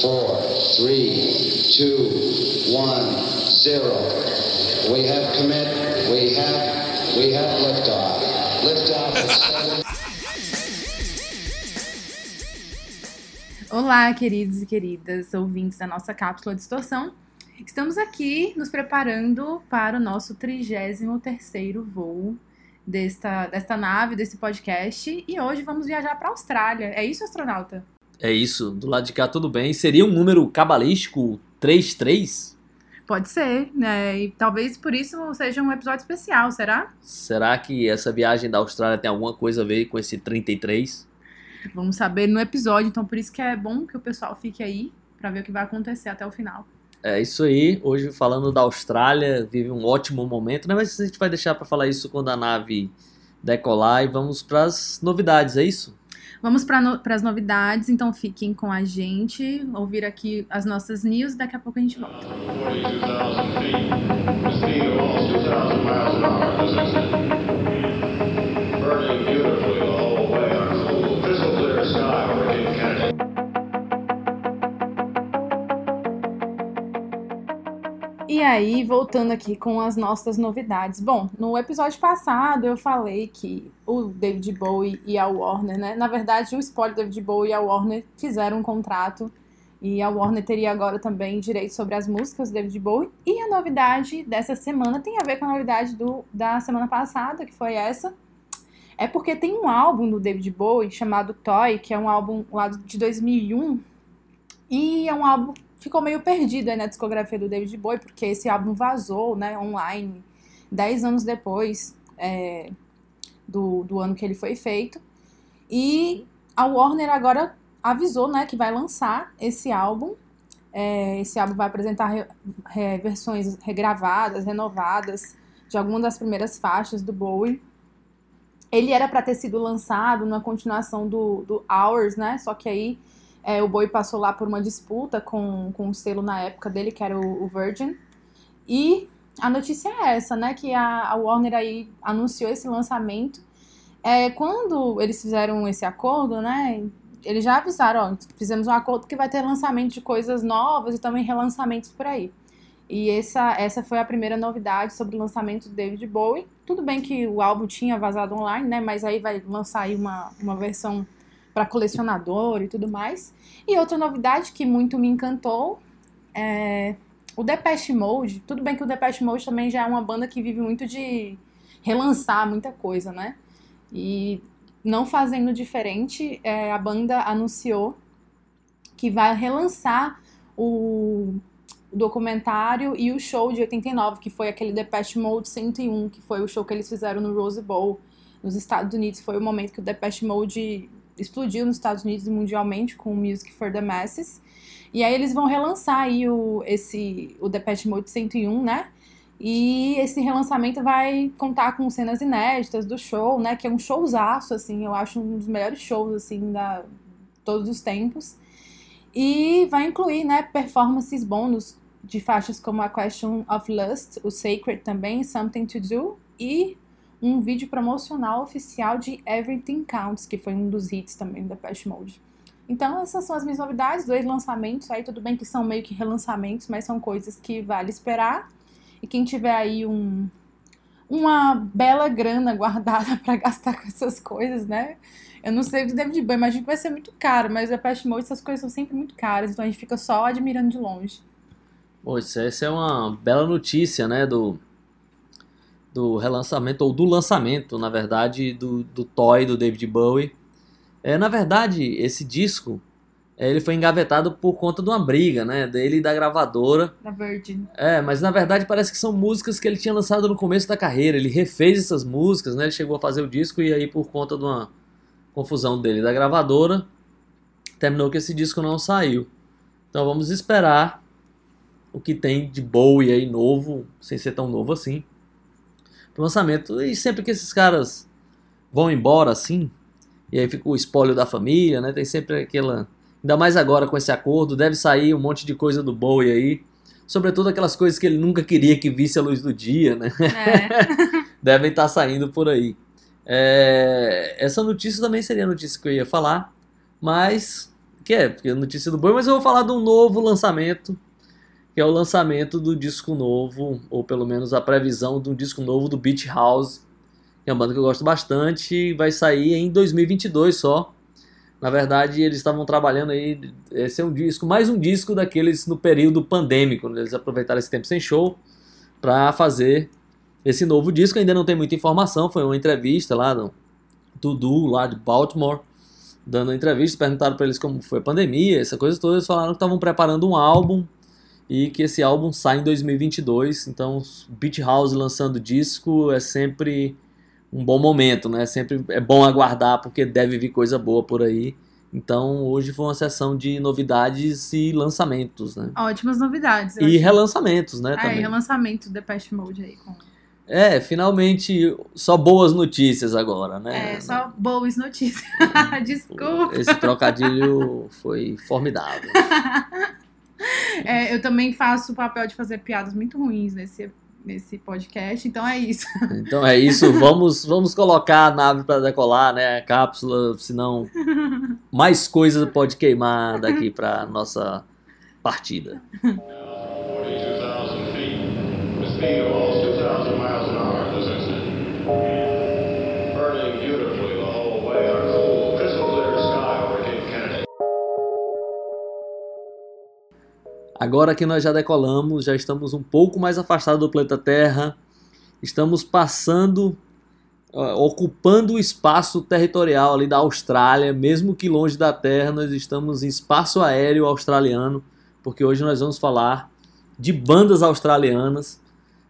four, three, two, one, zero. We have commit. We have. We have liftoff. Liftoff. Olá, queridos e queridas ouvintes da nossa cápsula de distorção. Estamos aqui nos preparando para o nosso 33º voo desta, desta nave, desse podcast. E hoje vamos viajar para a Austrália. É isso, astronauta? É isso, do lado de cá tudo bem. Seria um número cabalístico 33? Pode ser, né? E talvez por isso seja um episódio especial, será? Será que essa viagem da Austrália tem alguma coisa a ver com esse 33? Vamos saber no episódio, então por isso que é bom que o pessoal fique aí para ver o que vai acontecer até o final. É isso aí. Hoje falando da Austrália, vive um ótimo momento, né? Mas a gente vai deixar para falar isso quando a nave decolar e vamos para as novidades, é isso? Vamos para no, as novidades, então fiquem com a gente, ouvir aqui as nossas news e daqui a pouco a gente volta. 42,000 feet. E aí, voltando aqui com as nossas novidades. Bom, no episódio passado eu falei que o David Bowie e a Warner, né? Na verdade, o spoiler David Bowie e a Warner fizeram um contrato e a Warner teria agora também direito sobre as músicas do David Bowie. E a novidade dessa semana tem a ver com a novidade do, da semana passada, que foi essa. É porque tem um álbum do David Bowie chamado Toy, que é um álbum lá de 2001. E é um álbum ficou meio perdido aí na discografia do David Bowie, porque esse álbum vazou, né, online, 10 anos depois é, do, do ano que ele foi feito. E a Warner agora avisou, né, que vai lançar esse álbum. É, esse álbum vai apresentar re- re- versões regravadas, renovadas de algumas das primeiras faixas do Bowie. Ele era para ter sido lançado na continuação do, do Hours, né? Só que aí é, o Bowie passou lá por uma disputa com, com o selo na época dele, que era o, o Virgin. E a notícia é essa, né? Que a, a Warner aí anunciou esse lançamento. É, quando eles fizeram esse acordo, né? Eles já avisaram, ó, fizemos um acordo que vai ter lançamento de coisas novas e também relançamentos por aí. E essa, essa foi a primeira novidade sobre o lançamento do David Bowie. Tudo bem que o álbum tinha vazado online, né? Mas aí vai lançar aí uma, uma versão para colecionador e tudo mais. E outra novidade que muito me encantou é o Depeche Mode. Tudo bem que o Depeche Mode também já é uma banda que vive muito de relançar muita coisa, né? E não fazendo diferente, é, a banda anunciou que vai relançar o documentário e o show de 89, que foi aquele Depeche Mode 101, que foi o show que eles fizeram no Rose Bowl nos Estados Unidos. Foi o momento que o Depeche Mode explodiu nos Estados Unidos e mundialmente com o Music for the Masses. E aí eles vão relançar aí o, esse, o Depeche Mode 101, né? E esse relançamento vai contar com cenas inéditas do show, né? Que é um showzaço, assim, eu acho um dos melhores shows, assim, da todos os tempos. E vai incluir, né, performances bônus de faixas como a Question of Lust, o Sacred também, Something to Do e um vídeo promocional oficial de Everything Counts, que foi um dos hits também da Depeche Mode. Então essas são as minhas novidades, dois lançamentos, aí tudo bem que são meio que relançamentos, mas são coisas que vale esperar. E quem tiver aí um uma bela grana guardada para gastar com essas coisas, né? Eu não sei do David Bowie, imagino que vai ser muito caro, mas a Depeche Mode essas coisas são sempre muito caras, então a gente fica só admirando de longe. Isso, essa é uma bela notícia, né, do, do relançamento, ou do lançamento, na verdade, do, do Toy, do David Bowie. É, na verdade, esse disco, é, ele foi engavetado por conta de uma briga, né, dele e da gravadora. Da Virgin. É, mas na verdade parece que são músicas que ele tinha lançado no começo da carreira. Ele refez essas músicas, né? Ele chegou a fazer o disco e aí por conta de uma confusão dele e da gravadora, terminou que esse disco não saiu. Então vamos esperar o que tem de Bowie aí novo, sem ser tão novo assim, pro lançamento. E sempre que esses caras vão embora assim, e aí fica o espólio da família, né? Tem sempre aquela. Ainda mais agora com esse acordo, deve sair um monte de coisa do Bowie aí. Sobretudo aquelas coisas que ele nunca queria que visse a luz do dia, né? É. Devem estar saindo por aí. É, essa notícia também seria a notícia que eu ia falar, mas que é, porque é notícia do boi, mas eu vou falar de um novo lançamento, que é o lançamento do disco novo, ou pelo menos a previsão de um disco novo do Beach House, que é uma banda que eu gosto bastante, vai sair em 2022 só. Na verdade, eles estavam trabalhando aí, esse é um disco, mais um disco daqueles no período pandêmico, né? eles aproveitaram esse tempo sem show para fazer esse novo disco. Ainda não tem muita informação, foi uma entrevista lá do Dudu, lá de Baltimore, dando uma entrevista, perguntaram para eles como foi a pandemia, essa coisa toda, eles falaram que estavam preparando um álbum e que esse álbum sai em 2022, então Beach House lançando disco é sempre um bom momento, né? Sempre é bom aguardar porque deve vir coisa boa por aí. Então hoje foi uma sessão de novidades e lançamentos, né? Ótimas novidades. E acho. relançamentos, né? E também. relançamento do Depeche Mode aí. Com... É, finalmente só boas notícias agora, né? É, só boas notícias. Desculpa. Esse trocadilho foi formidável. É, eu também faço o papel de fazer piadas muito ruins nesse, nesse podcast, então é isso. Então é isso, vamos, vamos colocar a nave para decolar, né? A cápsula, senão mais coisa pode queimar daqui para nossa partida. Agora que nós já decolamos, já estamos um pouco mais afastados do planeta Terra, estamos passando, ó, ocupando o espaço territorial ali da Austrália, mesmo que longe da Terra, nós estamos em espaço aéreo australiano, porque hoje nós vamos falar de bandas australianas.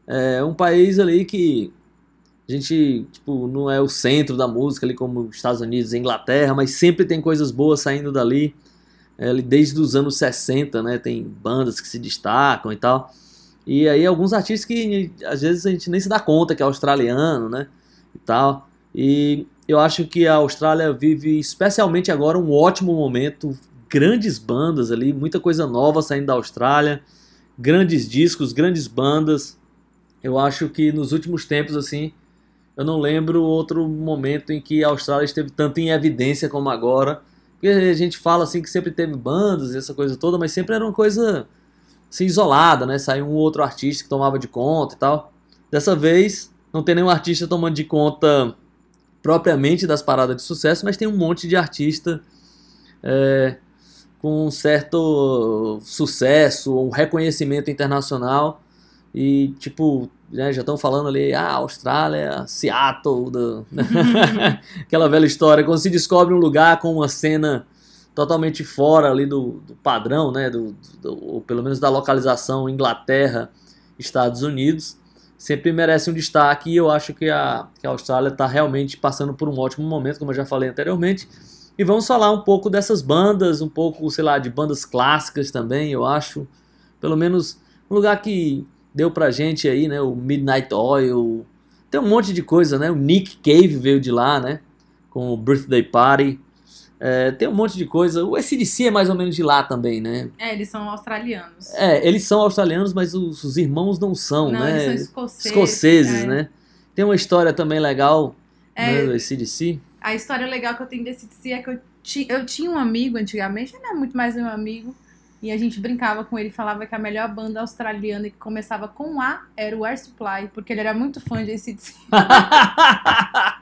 É um país ali que a gente tipo, não é o centro da música, ali como os Estados Unidos e Inglaterra, mas sempre tem coisas boas saindo dali. Desde os anos 60, né? Tem bandas que se destacam e tal. E aí alguns artistas que às vezes a gente nem se dá conta que é australiano, né? E tal. E eu acho que a Austrália vive especialmente agora um ótimo momento, grandes bandas ali, muita coisa nova saindo da Austrália, grandes discos, grandes bandas. Eu acho que nos últimos tempos assim, eu não lembro outro momento em que a Austrália esteve tanto em evidência como agora. Porque a gente fala assim que sempre teve bandas e essa coisa toda, mas sempre era uma coisa assim, isolada, né? Saiu um outro artista que tomava de conta e tal. Dessa vez, não tem nenhum artista tomando de conta propriamente das paradas de sucesso, mas tem um monte de artista é, com um certo sucesso, um reconhecimento internacional. E, tipo, né, já estão falando ali, ah, Austrália, Seattle, do... aquela velha história, quando se descobre um lugar com uma cena totalmente fora ali do, do padrão, né, do, do- ou pelo menos da localização Inglaterra, Estados Unidos, sempre merece um destaque e eu acho que a, que a Austrália está realmente passando por um ótimo momento, como eu já falei anteriormente. E vamos falar um pouco dessas bandas, um pouco, sei lá, de bandas clássicas também, eu acho. Pelo menos um lugar que deu pra gente aí, né? O Midnight Oil. Tem um monte de coisa, né? O Nick Cave veio de lá, né? Com o Birthday Party. É, tem um monte de coisa. O SDC é mais ou menos de lá também, né? É, eles são australianos. É, eles são australianos, mas os, os irmãos não são, Não, né? eles são escoceses. Escoceses, é. né? Tem uma história também legal É. né, do SDC. A história legal que eu tenho desse DC é que eu, ti, eu tinha um amigo antigamente, não é muito mais meu amigo, e a gente brincava com ele, falava que a melhor banda australiana que começava com A era o Air Supply, porque ele era muito fã de ACDC.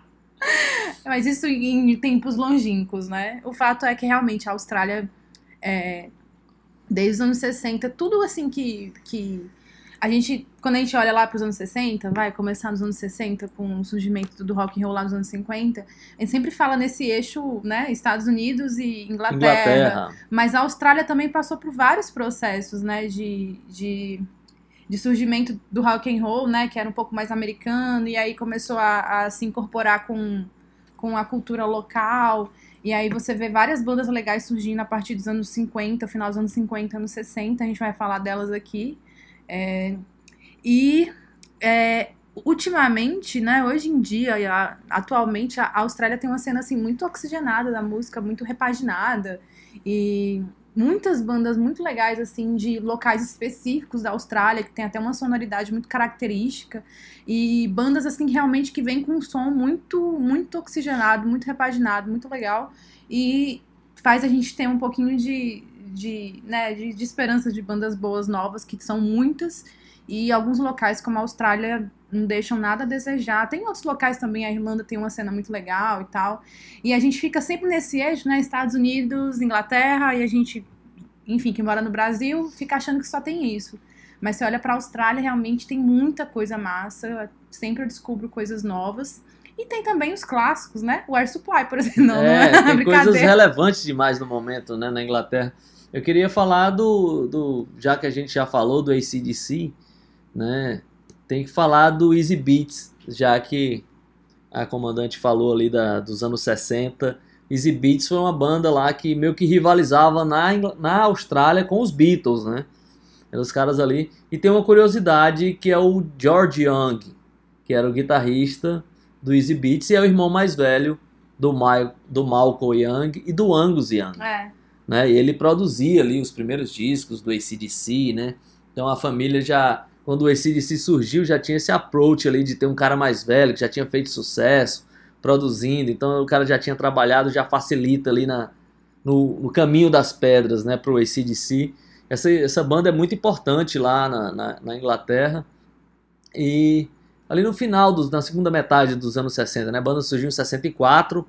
Mas isso em tempos longínquos, né? O fato é que realmente a Austrália, é, desde os anos 60, tudo assim que, que a gente, quando a gente olha lá para os anos 60, vai começar nos anos 60 com o surgimento do rock and roll lá nos anos 50, a gente sempre fala nesse eixo, né, Estados Unidos e Inglaterra, Inglaterra. mas a Austrália também passou por vários processos, né, de, de, de surgimento do rock and roll, né, que era um pouco mais americano, e aí começou a, a se incorporar com, com a cultura local, e aí você vê várias bandas legais surgindo a partir dos anos 50, final dos anos 50, anos 60, a gente vai falar delas aqui. É, e é, ultimamente, né, hoje em dia, atualmente, a Austrália tem uma cena assim muito oxigenada da música, muito repaginada e muitas bandas muito legais assim de locais específicos da Austrália que tem até uma sonoridade muito característica e bandas assim realmente que vêm com um som muito muito oxigenado, muito repaginado, muito legal e faz a gente ter um pouquinho de, de, né, de, de esperança de bandas boas novas, que são muitas, e alguns locais como a Austrália não deixam nada a desejar. Tem outros locais também, a Irlanda tem uma cena muito legal e tal. E a gente fica sempre nesse eixo, né? Estados Unidos, Inglaterra, e a gente, enfim, que mora no Brasil, fica achando que só tem isso. Mas você olha pra Austrália, realmente tem muita coisa massa. Sempre eu descubro coisas novas. E tem também os clássicos, né? O Air Supply, por exemplo. Não, é, não é tem coisas relevantes demais no momento, né, na Inglaterra. Eu queria falar do, do, já que a gente já falou do ACDC, né, tem que falar do Easy Beats, já que a comandante falou ali da, dos anos 60. Easy Beats foi uma banda lá que meio que rivalizava na, na Austrália com os Beatles, né? Os caras ali. E tem uma curiosidade que é o George Young, que era o guitarrista do Easy Beats e é o irmão mais velho do, Ma do Malcolm Young e do Angus Young É. né? E ele produzia ali os primeiros discos do ACDC, né? Então a família já, quando o ACDC surgiu, já tinha esse approach ali de ter um cara mais velho, que já tinha feito sucesso, produzindo. Então o cara já tinha trabalhado, já facilita ali na, no, no caminho das pedras, né? Pro ACDC. Essa, essa banda é muito importante lá na, na, na Inglaterra. E ali no final, dos, na segunda metade dos anos 60, né? A banda surgiu em 64.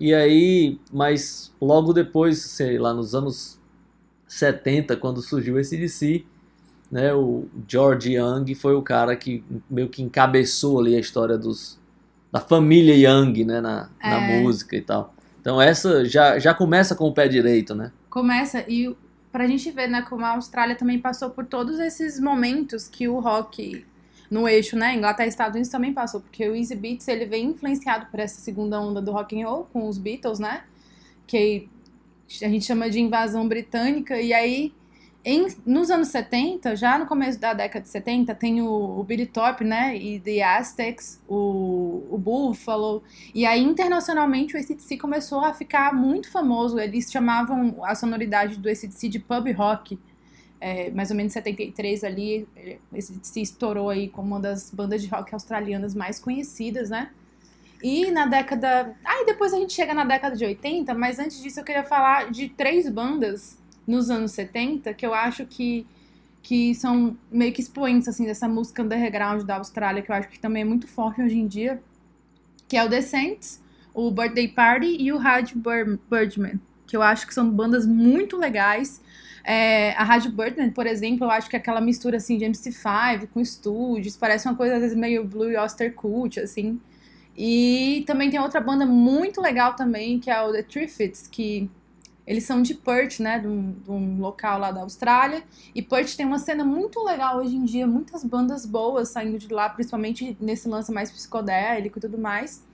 E aí, mas logo depois, sei lá, nos anos 70, quando surgiu esse DC, né, o George Young foi o cara que meio que encabeçou ali a história dos da família Young, né, na, na É. música e tal. Então essa já, já começa com o pé direito, né? Começa, e pra gente ver, né, como a Austrália também passou por todos esses momentos que o rock no eixo, né, Inglaterra e Estados Unidos também passou, porque o Easy Beats, ele vem influenciado por essa segunda onda do rock and roll com os Beatles, né, que a gente chama de invasão britânica, e aí em, nos anos 70, já no começo da década de 70, tem o, o Billy Top, né, e The Aztecs, o, o Buffalo, e aí, internacionalmente, o ACDC começou a ficar muito famoso. Eles chamavam a sonoridade do ACDC de pub rock. É, mais ou menos em 73 ali, ACDC estourou aí como uma das bandas de rock australianas mais conhecidas, né? E na década... Aí depois a gente chega na década de 80, mas antes disso eu queria falar de três bandas nos anos 70 que eu acho que que são meio que expoentes assim dessa música underground da Austrália, que eu acho que também é muito forte hoje em dia, que é o The Saints, o Birthday Party e o Bur- Birdman, que eu acho que são bandas muito legais. É, a Rádio Birdman, por exemplo, eu acho que aquela mistura assim de MC5 com estúdios, parece uma coisa às vezes meio Blue Oyster Cult, assim. E também tem outra banda muito legal também, que é o The Triffids, que eles são de Perth, né, de um, de um local lá da Austrália. E Perth tem uma cena muito legal hoje em dia, muitas bandas boas saindo de lá, principalmente nesse lance mais psicodélico e tudo mais.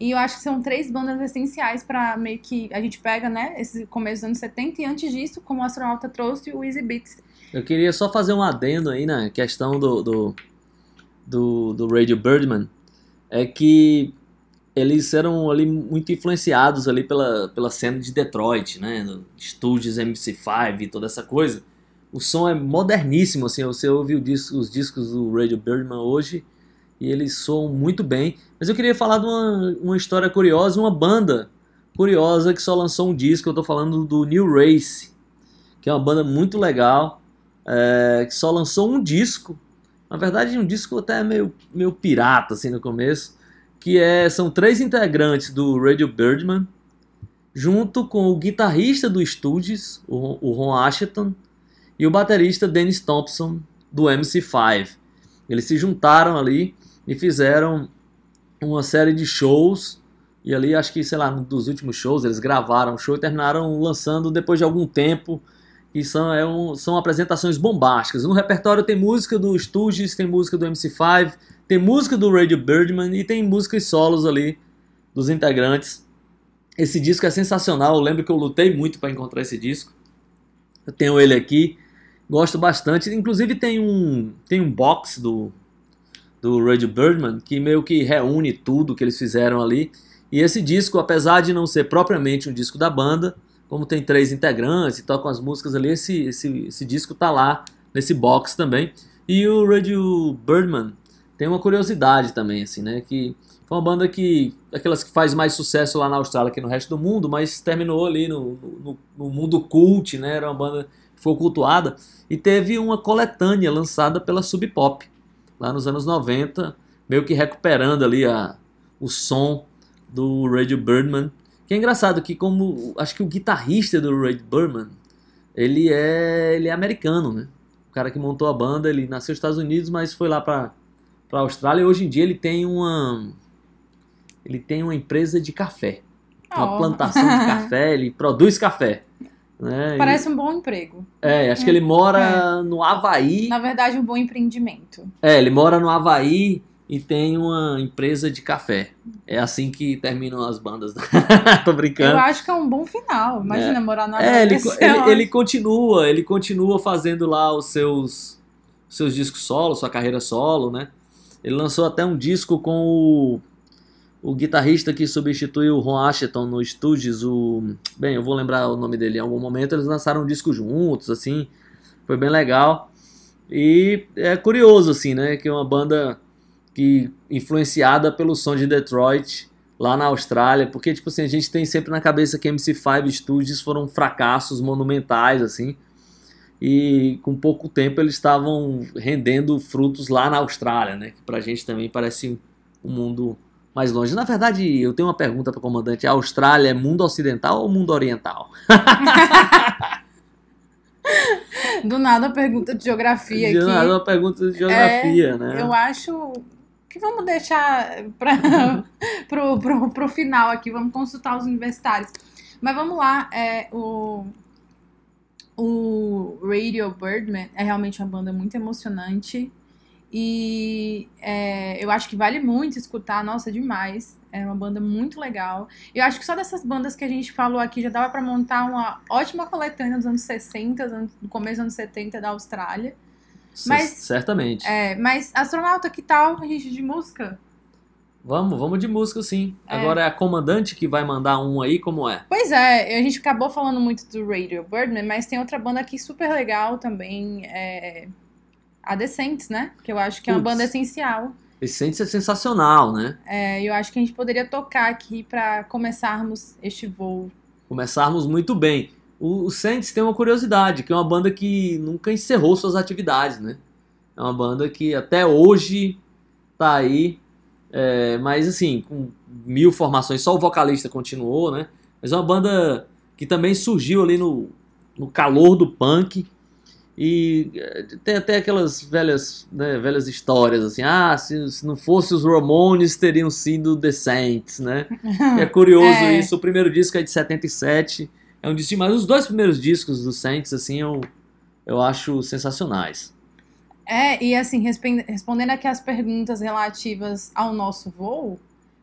E eu acho que são três bandas essenciais para meio que a gente pega, né, esse começo dos anos 70 e antes disso, como o astronauta trouxe, o Easy Beats. Eu queria só fazer um adendo aí na questão do, do, do, do Radio Birdman. É que eles eram ali muito influenciados ali pela, pela cena de Detroit, né? Estúdios MC5 e toda essa coisa. O som é moderníssimo, assim, você ouve disco- os discos do Radio Birdman hoje e eles soam muito bem. Mas eu queria falar de uma, uma história curiosa, uma banda curiosa que só lançou um disco, eu tô falando do New Race, que é uma banda muito legal, é, que só lançou um disco, na verdade um disco até meio, meio pirata assim no começo, que é, são três integrantes do Radio Birdman, junto com o guitarrista do Stooges, o, Ron- o Ron Asheton, e o baterista Dennis Thompson, do MC5. Eles se juntaram ali e fizeram uma série de shows, e ali acho que, sei lá, um dos últimos shows eles gravaram o show e terminaram lançando depois de algum tempo, e são, é um- são apresentações bombásticas. No repertório tem música do Stooges, tem música do MC5, tem música do Radio Birdman e tem músicas solos ali dos integrantes. Esse disco é sensacional, eu lembro que eu lutei muito para encontrar esse disco. Eu tenho ele aqui, gosto bastante. Inclusive tem um, tem um box do, do Radio Birdman que meio que reúne tudo que eles fizeram ali. E esse disco, apesar de não ser propriamente um disco da banda, como tem três integrantes e tocam as músicas ali, esse, esse, esse disco tá lá nesse box também. E o Radio Birdman tem uma curiosidade também, assim, né? Que Foi uma banda que. aquelas que faz mais sucesso lá na Austrália que no resto do mundo, mas terminou ali no, no, no mundo cult, né? Era uma banda que foi cultuada. E teve uma coletânea lançada pela Sub Pop, lá nos anos 90, meio que recuperando ali a, o som do Radio Birdman. Que é engraçado que como acho que o guitarrista do Radio Birdman, ele é ele é americano, né? O cara que montou a banda, ele nasceu nos Estados Unidos, mas foi lá para para Austrália e hoje em dia ele tem uma ele tem uma empresa de café. Uma Oh. plantação de café, ele produz café. Né? Parece um bom emprego. E- é, acho que ele mora no Havaí. Na verdade, um bom empreendimento. É, ele mora no Havaí e tem uma empresa de café. É assim que terminam as bandas. Tô brincando. Eu acho que é um bom final. Imagina morar na É, ele, Havaí, ele, ele continua, ele continua fazendo lá os seus seus discos solo, sua carreira solo, né? Ele lançou até um disco com o, o guitarrista que substituiu o Ron Asheton no Stooges, o bem, eu vou lembrar o nome dele em algum momento. Eles lançaram um disco juntos, assim, foi bem legal. E é curioso assim, né, que é uma banda que influenciada pelo som de Detroit lá na Austrália, porque tipo assim, a gente tem sempre na cabeça que MC5 Studios foram fracassos monumentais assim. E com pouco tempo eles estavam rendendo frutos lá na Austrália, né? Que pra gente também parece um mundo mais longe. Na verdade, eu tenho uma pergunta para o comandante: a Austrália é mundo ocidental ou mundo oriental? Do nada, pergunta de geografia aqui. nada, uma pergunta de geografia, né? Eu acho que vamos deixar para pro, pro, pro final aqui, vamos consultar os universitários. Mas vamos lá, é, o, o Radio Birdman é realmente uma banda muito emocionante. E é, eu acho que vale muito escutar, nossa, demais. É uma banda muito legal. Eu acho que só dessas bandas que a gente falou aqui já dava pra montar uma ótima coletânea dos anos 60, dos anos- do começo dos anos 70 da Austrália. mas- Certamente. É, mas astronauta, que tal a gente de música? Vamos, vamos de música sim. É. Agora é a comandante que vai mandar um aí, como é? Pois é, a gente acabou falando muito do Radio Birdman, mas tem outra banda aqui super legal também, é a Decentes, né? Que eu acho que é uma banda essencial. Essência é sensacional, né? É, eu acho que a gente poderia tocar aqui pra começarmos este voo. Começarmos muito bem. O, o Saints tem uma curiosidade, que é uma banda que nunca encerrou suas atividades, né? É uma banda que até hoje tá aí, é, mas assim, com mil formações, só o vocalista continuou, né? Mas é uma banda que também surgiu ali no, no calor do punk e é, tem até aquelas velhas, né, velhas histórias assim, ah, se, se não fosse os Ramones teriam sido The Saints, né? E é curioso É. isso. O primeiro disco é de 77. É um disco demais. Os dois primeiros discos do Saints, assim, eu, eu acho sensacionais. É, e assim, respondendo aqui as perguntas relativas ao nosso voo,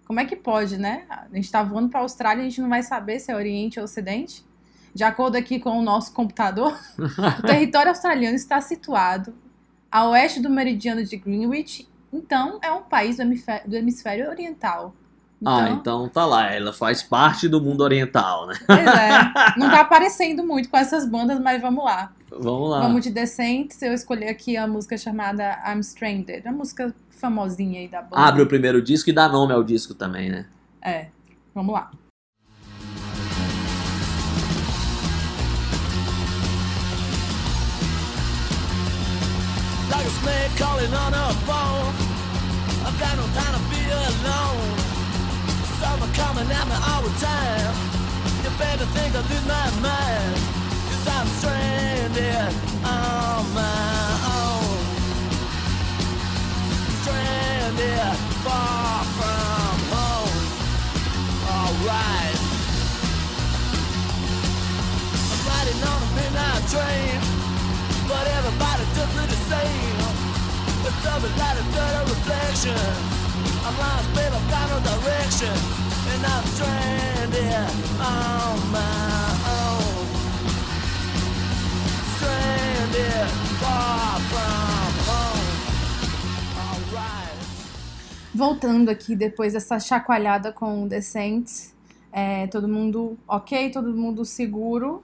como é que pode, né? A gente tá voando pra Austrália e a gente não vai saber se é Oriente ou Ocidente? De acordo aqui com o nosso computador, o território australiano está situado a oeste do meridiano de Greenwich, então é um país do hemisfério, do hemisfério oriental. ah, então tá lá. Ela faz parte do mundo oriental, né? Pois é, não tá aparecendo muito com essas bandas, mas vamos lá. Vamos lá. Vamos de Decentes, eu escolhi aqui a música chamada I'm Stranded, uma música famosinha aí da banda. Abre o primeiro disco e dá nome ao disco também, né? É, vamos lá. Like a snake calling on a phone. I've got no time to be alone. Summer coming at me all the time. You better think I lose my mind. Cause I'm stranded on my own. Stranded far from home. Alright. I'm riding on a midnight train. But everybody does look the same. A dirty reflection. I'm lost, babe, I've got no direction. And I'm stranded on my own. Stranded far from. Voltando aqui depois dessa chacoalhada com o Decentes, é, todo mundo ok, todo mundo seguro.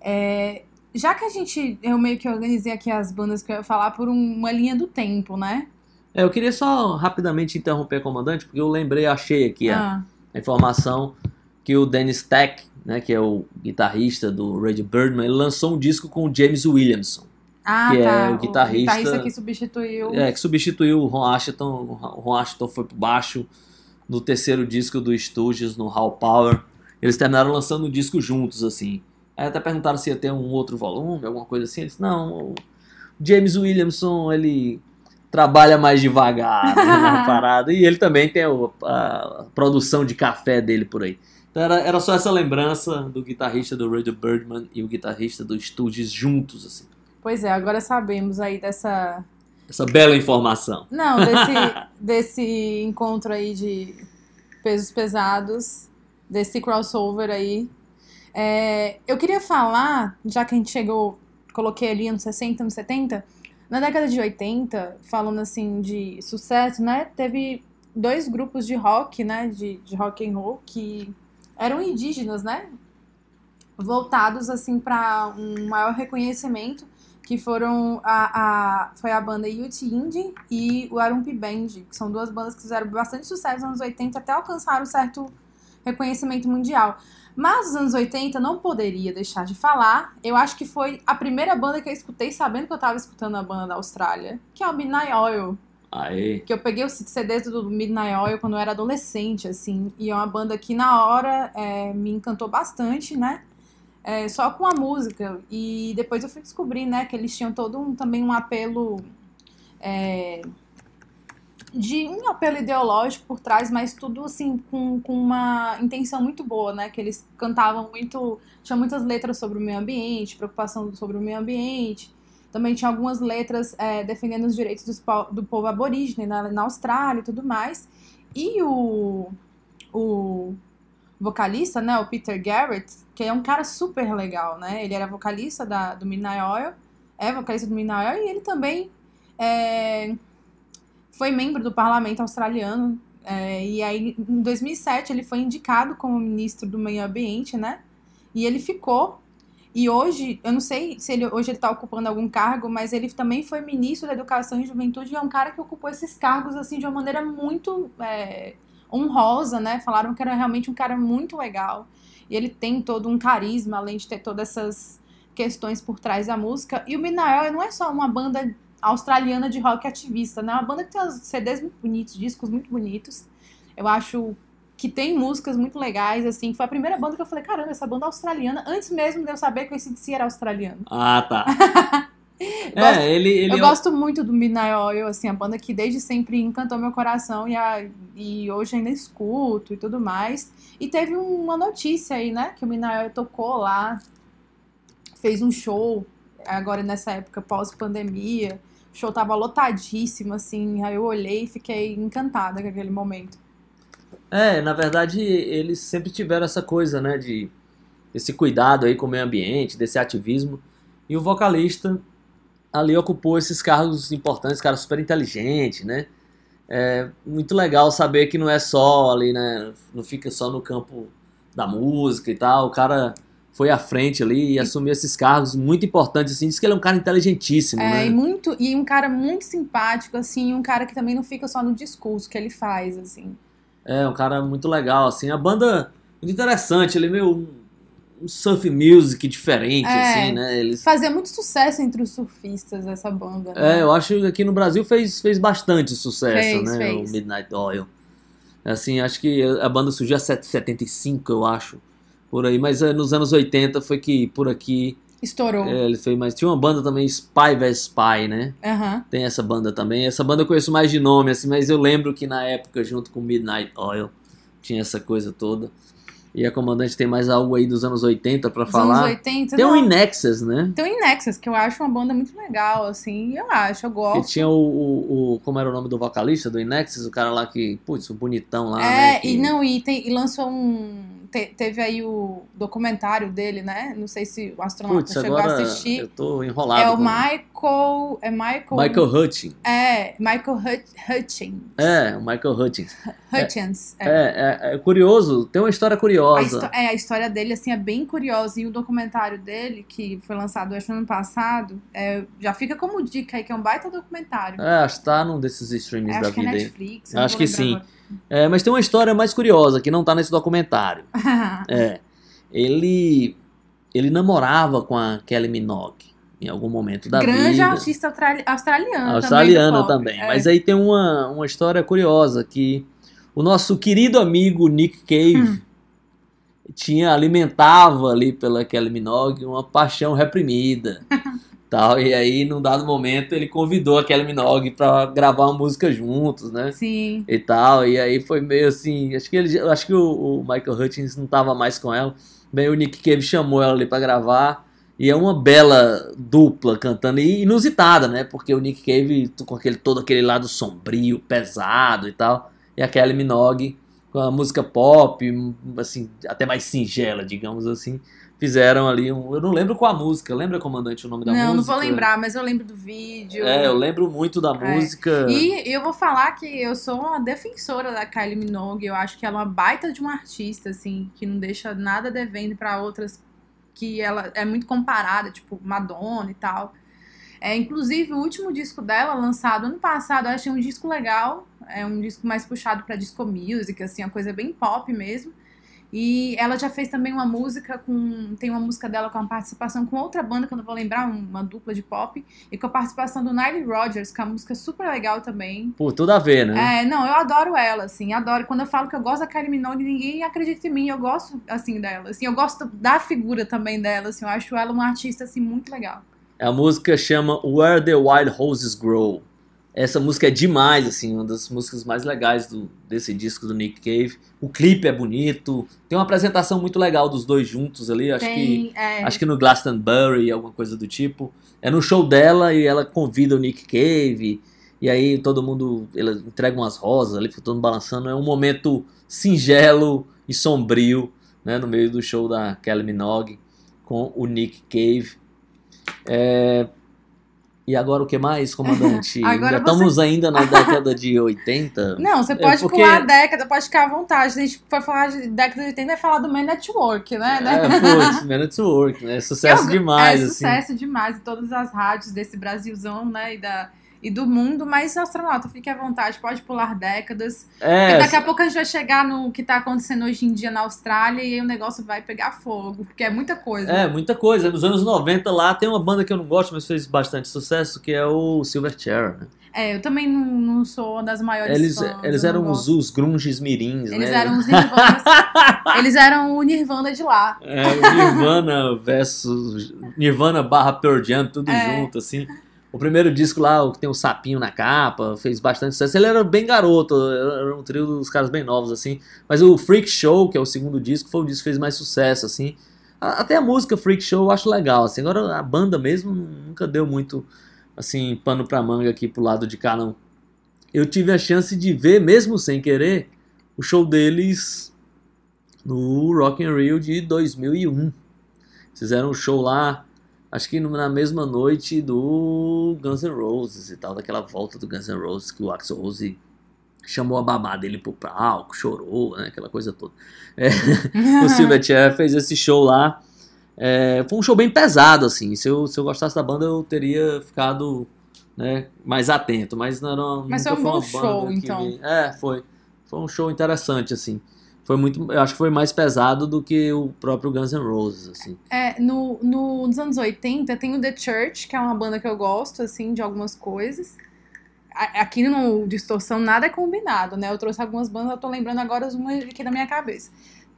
É, já que a gente, eu meio que organizei aqui as bandas que eu ia falar por um- uma linha do tempo, né? É, eu queria só rapidamente interromper, comandante, porque eu lembrei, achei aqui a, Ah, a informação que o Dennis Tech, né, que é o guitarrista do Red Birdman, ele lançou um disco com o James Williamson, ah, Que é tá. o guitarrista- guitarrista que substituiu. é, que substituiu o Ron Ashton. O Ron Ashton foi pro baixo no terceiro disco do Stooges, no Hall Power. Eles terminaram lançando o disco juntos, assim. Aí até perguntaram se ia ter um outro volume, alguma coisa assim. Eles não, o James Williamson, ele trabalha mais devagar né, na parada. E ele também tem o- a produção de café dele por aí. Então era, era só essa lembrança do guitarrista do Radio Birdman e o guitarrista do Stooges juntos, assim. Pois é, agora sabemos aí dessa. Essa bela informação. Não, desse, desse encontro aí de pesos pesados, desse crossover aí. É, eu queria falar, já que a gente chegou, coloquei ali anos 60, anos 70, na década de 80, falando assim de sucesso, né? Teve dois grupos de rock, né? De, de rock and roll que eram indígenas, né? Voltados assim para um maior reconhecimento que foram a, a foi a banda Youth Indie e o Arumpi Band, que são duas bandas que fizeram bastante sucesso nos anos 80 até alcançaram certo reconhecimento mundial. Mas nos anos 80 não poderia deixar de falar. Eu acho que foi a primeira banda que eu escutei sabendo que eu tava escutando a banda da Austrália, que é o Midnight Oil. Aê. Que eu peguei os CDs do Midnight Oil quando eu era adolescente, assim. E é uma banda que na hora é, me encantou bastante, né? É, só com a música. E depois eu fui descobrir, né, que eles tinham todo um, também um apelo. é, de um apelo ideológico por trás, mas tudo assim com, com uma intenção muito boa, né? Que eles cantavam muito, tinha muitas letras sobre o meio ambiente, preocupação sobre o meio ambiente. Também tinha algumas letras é, defendendo os direitos do povo aborígene na, na Austrália e tudo mais. E o, o vocalista, né, o Peter Garrett, que é um cara super legal, né? Ele era vocalista da, do Midnight Oil, é vocalista do Midnight Oil, e ele também é, foi membro do parlamento australiano. é, e aí, em 2007, ele foi indicado como ministro do meio ambiente, né? E ele ficou. E hoje, eu não sei se ele hoje ele está ocupando algum cargo, mas ele também foi ministro da Educação e Juventude e é um cara que ocupou esses cargos assim de uma maneira muito é, honrosa, né? Falaram que era realmente um cara muito legal. E ele tem todo um carisma, além de ter todas essas questões por trás da música. E o Oil não é só uma banda australiana de rock ativista, né? Uma banda que tem uns CDs muito bonitos, discos muito bonitos. Eu acho que tem músicas muito legais, assim. Foi a primeira banda que eu falei, caramba, essa banda é australiana, antes mesmo de eu saber que o ACDC era australiano. Ah, tá. Gosto- é, ele, ele eu é gosto muito do Midnight Oil, assim, a banda que desde sempre encantou meu coração e, a- e hoje ainda escuto e tudo mais. E teve uma notícia aí, né, que o Midnight Oil tocou lá, fez um show, agora nessa época pós-pandemia. O show tava lotadíssimo, assim, aí eu olhei e fiquei encantada com aquele momento. É, na verdade, eles sempre tiveram essa coisa, né, de esse cuidado aí com o meio ambiente, desse ativismo. E o vocalista ali ocupou esses cargos importantes, cara super inteligente, né? É muito legal saber que não é só ali, né, não fica só no campo da música e tal. O cara foi à frente ali e assumiu esses cargos muito importantes, assim. Diz que ele é um cara inteligentíssimo, É, né? e, muito, e um cara muito simpático, assim, um cara que também não fica só no discurso que ele faz, assim. É, um cara muito legal, assim. A banda, muito interessante, ele é meio um, surf music diferente, É. assim, né? Eles, Fazia muito sucesso entre os surfistas, essa banda. né? é, eu acho que aqui no Brasil fez, fez bastante sucesso, Fez, né? fez. O Midnight Oil. Assim, acho que a banda surgiu em 75, eu acho, por aí. Mas é, nos anos 80 foi que, por aqui, Estourou. é, ele fez mais... Tinha uma banda também, Spy vs Spy, né? Aham. Tem essa banda também. Essa banda eu conheço mais de nome, assim, mas eu lembro que na época, junto com Midnight Oil, tinha essa coisa toda. E a comandante tem mais algo aí dos anos 80 pra Dos falar. anos 80. Tem o Inexus, né? Tem o Inexus, que eu acho uma banda muito legal, assim. Eu acho, eu gosto. tinha o, o, o- Como era o nome do vocalista do Inexus? O cara lá que. Putz, o bonitão lá, é, né? que- e não, e, tem, e lançou um. Te- teve aí o documentário dele, né? Não sei se o astronauta Putz, chegou agora a assistir. eu tô enrolado. É o Michael. É Michael. Michael Hutchins. É, Michael Hut- Hutchins. É, o Michael Hutchins. Hutchins. é. É, é, é curioso, tem uma história A, curiosa. histó- é, a história dele, assim, é bem curiosa. E o documentário dele, que foi lançado acho, no ano passado, é, já fica como dica aí, que é um baita documentário. É, acho que tá num desses streams É, da acho que é vida. Netflix. Acho que sim. agora. É, mas tem uma história mais curiosa que não tá nesse documentário. É. Ele. Ele namorava com a Kelly Minogue em algum momento da Grande vida. artista australi- australiana. australiana também. também. É. Mas aí tem uma, uma história curiosa que o nosso querido amigo Nick Cave Hum. tinha alimentava ali pela Kelly Minogue uma paixão reprimida. tal, e aí, num dado momento, ele convidou a Kelly Minogue pra gravar uma música juntos, né? Sim. E tal, e aí foi meio assim. Acho que, ele, acho que o, o Michael Hutchins não tava mais com ela. Bem, o Nick Cave chamou ela ali pra gravar. E é uma bela dupla cantando e inusitada, né? Porque o Nick Cave com aquele, todo aquele lado sombrio, pesado e tal. E a Kelly Minogue com a música pop, assim, até mais singela, digamos assim. Fizeram ali um. Eu não lembro qual a música. Lembra, comandante, o nome da não, música? não vou lembrar, mas eu lembro do vídeo. É, eu lembro muito da É. música. E eu vou falar que eu sou uma defensora da Kylie Minogue. Eu acho que ela é uma baita de uma artista, assim, que não deixa nada devendo pra outras que ela é muito comparada, tipo Madonna e tal. É, inclusive, o último disco dela, lançado ano passado, eu achei um disco legal. É um disco mais puxado pra disco music, assim, uma coisa bem pop mesmo. E ela já fez também uma música com. Tem uma música dela com a participação com outra banda que eu não vou lembrar, uma dupla de pop. E com a participação do Nile Rodgers, que é uma música super legal também. Pô, tudo a ver, né? É, não, eu adoro ela, assim, adoro. Quando eu falo que eu gosto da Kylie Minogue, ninguém acredita em mim, eu gosto, assim, dela. Assim, eu gosto da figura também dela, assim, eu acho ela uma artista, assim, muito legal. A música chama Where the Wild Roses Grow. Essa música é demais, assim, uma das músicas mais legais do, desse disco do Nick Cave. O clipe é bonito, tem uma apresentação muito legal dos dois juntos ali, acho que Tem, é, acho que no Glastonbury, alguma coisa do tipo. É no show dela e ela convida o Nick Cave, e aí todo mundo, ela entrega umas rosas ali, fica todo mundo balançando. É um momento singelo e sombrio, né, no meio do show da Kelly Minogue com o Nick Cave. É, E agora o que mais, comandante? Ainda estamos ainda na década de 80? Não, você pode É, porque- pular a década, pode ficar à vontade. A gente for falar de década de 80, vai falar do Man Network, né? É, putz, Man at Work, né? Sucesso Eu- demais, é, assim. sucesso demais em todas as rádios desse Brasilzão, né? E, da, e do mundo, mas astronauta, fique à vontade, pode pular décadas. É, Porque daqui a pouco a gente vai chegar no que tá acontecendo hoje em dia na Austrália e aí o negócio vai pegar fogo, porque é muita coisa. É, muita coisa. Nos anos 90 lá tem uma banda que eu não gosto, mas fez bastante sucesso, que é o Silverchair. Né? É, eu também não, não sou uma das maiores Eles, fãs, eles eram os, os grunges mirins, Eles né? eram os Nirvanas. eles eram o Nirvana de lá. É, o Nirvana versus Nirvana barra Pearl Jam, tudo É. junto, assim. O primeiro disco lá, o que tem um sapinho na capa, fez bastante sucesso. Ele era bem garoto, era um trio dos caras bem novos, assim. Mas o Freak Show, que é o segundo disco, foi o disco que fez mais sucesso, assim. Até a música Freak Show eu acho legal, assim. Agora a banda mesmo nunca deu muito, assim, pano pra manga aqui pro lado de cá, não. Eu tive a chance de ver, mesmo sem querer, o show deles no Rock in Rio de 2001. Fizeram um show lá, acho que na mesma noite do Guns N' Roses e tal, daquela volta do Guns N' Roses que o Axl Rose chamou a babá dele pro palco, chorou, né, aquela coisa toda. É, o Silverchair fez esse show lá. É, foi um show bem pesado, assim. Se eu, se eu gostasse da banda, eu teria ficado né, mais atento. Mas não era Mas nunca foi um uma bom show, então. me- É, foi. Foi um show interessante, assim. Foi muito. Eu acho que foi mais pesado do que o próprio Guns N' Roses, assim. É, no, no- nos anos 80 tem o The Church, que é uma banda que eu gosto, assim, de algumas coisas. Aqui no Distorção nada é combinado, né? Eu trouxe algumas bandas, eu tô lembrando agora uma aqui da minha cabeça.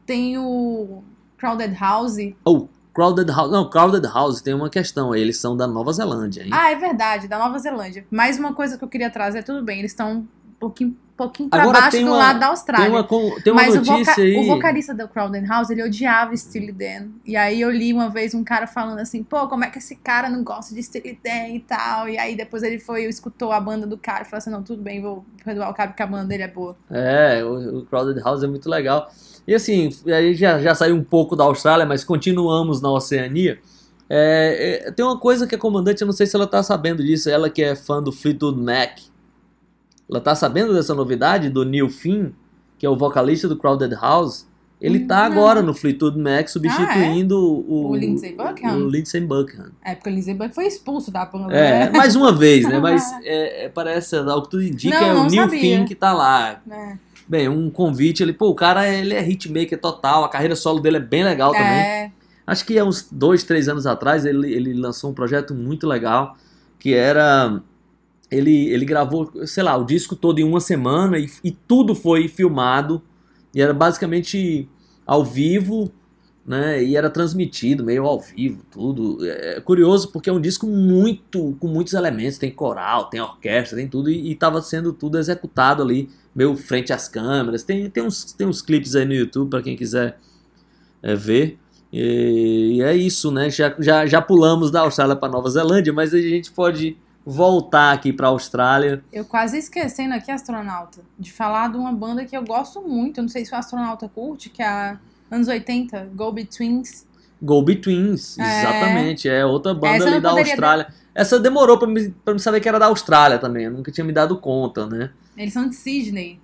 Tem o Crowded House. Oh, Crowded House. Não, Crowded House tem uma questão. Eles são da Nova Zelândia, hein? Ah, é verdade, da Nova Zelândia. Mais uma coisa que eu queria trazer, tudo bem, eles estão pouquinho, pouquinho pra Agora baixo do uma- lado da Austrália. tem uma, tem uma Mas o, notícia voca- aí. o vocalista do Crowded House, ele odiava Steely Dan. E aí eu li uma vez um cara falando assim, pô, como é que esse cara não gosta de Steely Dan e tal. E aí depois ele foi, escutou a banda do cara e falou assim, não, tudo bem, vou perdoar o cara porque a banda dele é boa. É, o, o Crowded House é muito legal. E assim, a gente já, já saiu um pouco da Austrália, mas continuamos na Oceania. É, é, tem uma coisa que a comandante, eu não sei se ela tá sabendo disso, ela que é fã do Fleetwood Mac. Ela tá sabendo dessa novidade do Neil Finn, que é o vocalista do Crowded House? Ele tá não. agora no Fleetwood Mac, substituindo o, O Lindsey Buckingham? o Lindsey Buckingham. É, porque o Lindsey Buckingham foi expulso da banda. É, né? mais uma vez, né? Mas é, é, parece, ao que tudo indica, Não, é o Neil sabia. Finn que tá lá. É. Bem, um convite, ele, pô, o cara ele é hitmaker total, a carreira solo dele é bem legal também. É, Acho que há uns dois, três anos atrás ele, ele lançou um projeto muito legal que era. Ele, ele gravou, sei lá, o disco todo em uma semana e, e tudo foi filmado. E era basicamente ao vivo, né? E era transmitido meio ao vivo, tudo. É curioso porque é um disco muito com muitos elementos, tem coral, tem orquestra, tem tudo e estava sendo tudo executado ali, meio frente às câmeras. Tem, tem uns tem uns clipes aí no YouTube para quem quiser é, ver. E, e é isso, né? Já, já, já pulamos da Austrália para Nova Zelândia, mas a gente pode voltar aqui para a Austrália. eu quase esquecendo aqui, astronauta, de falar de uma banda que eu gosto muito. Eu não sei se o astronauta curte, que é a anos 80, Go Betweens. Go Betweens, É. exatamente. É outra banda ali da Austrália. Essa demorou para me, pra me saber que era da Austrália também. Eu nunca tinha me dado conta, né? Eles são de Sydney.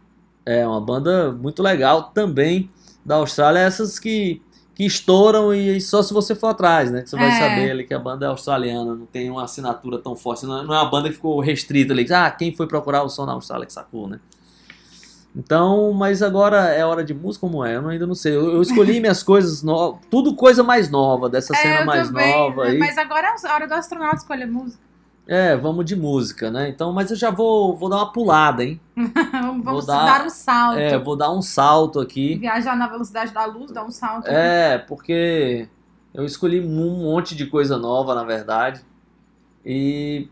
É uma banda muito legal também da Austrália. Essas que, que estouram e só se você for atrás, né? Que você vai É. saber ali que a banda é australiana, não tem uma assinatura tão forte. Não é, é uma banda que ficou restrita ali. Ah, quem foi procurar o som na Austrália que sacou, né? Então, mas agora é hora de música como é? Eu ainda não sei. Eu, eu escolhi minhas coisas novas, tudo coisa mais nova, dessa cena é, eu mais também, nova né? aí. Mas agora é a hora do astronauta escolher música. É, vamos de música, né? Então, mas eu já vou, vou dar uma pulada, hein? vamos vamos dar- dar um salto. É, vou dar um salto aqui. Viajar na velocidade da luz, dar um salto. É, porque eu escolhi um monte de coisa nova, na verdade. E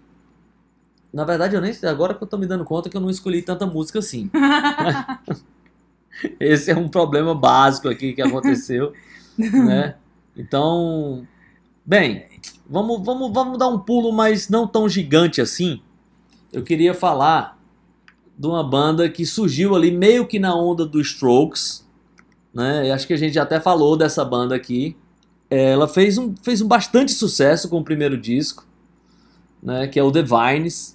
na verdade eu nem agora que eu tô me dando conta que eu não escolhi tanta música assim. Esse é um problema básico aqui que aconteceu, né? Então, bem, vamos, vamos, vamos dar um pulo, mas não tão gigante assim. Eu queria falar de uma banda que surgiu ali meio que na onda dos Strokes, né? Eu acho que a gente já até falou dessa banda aqui. É, Ela fez um, fez um bastante sucesso com o primeiro disco, né? Que é o The Vines.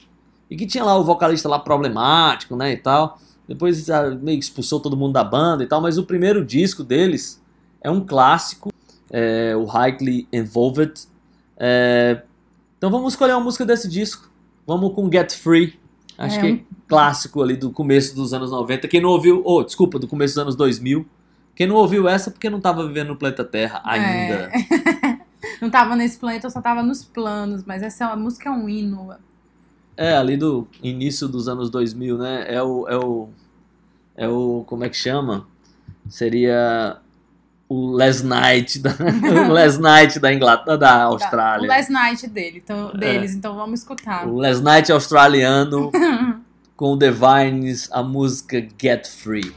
E que tinha lá o vocalista lá problemático, né? E tal. Depois ah, meio expulsou todo mundo da banda e tal. Mas o primeiro disco deles é um clássico, é, o Highly Involved. É, então vamos escolher uma música desse disco. Vamos com Get Free. Acho É que é clássico ali do começo dos anos 90. Quem não ouviu, oh, desculpa, do começo dos anos 2000. Quem não ouviu essa porque não estava vivendo no planeta Terra ainda. É. Não tava nesse planeta, eu só tava nos planos, mas essa a música é um hino. É, ali do início dos anos 2000, né? É o, é o. É o. Como é que chama? Seria. O Last Night da, o Last Night da Inglaterra, da O Austrália. Last Night dele, então, deles, então vamos escutar. O Last Night australiano com o The Vines, a música Get Free.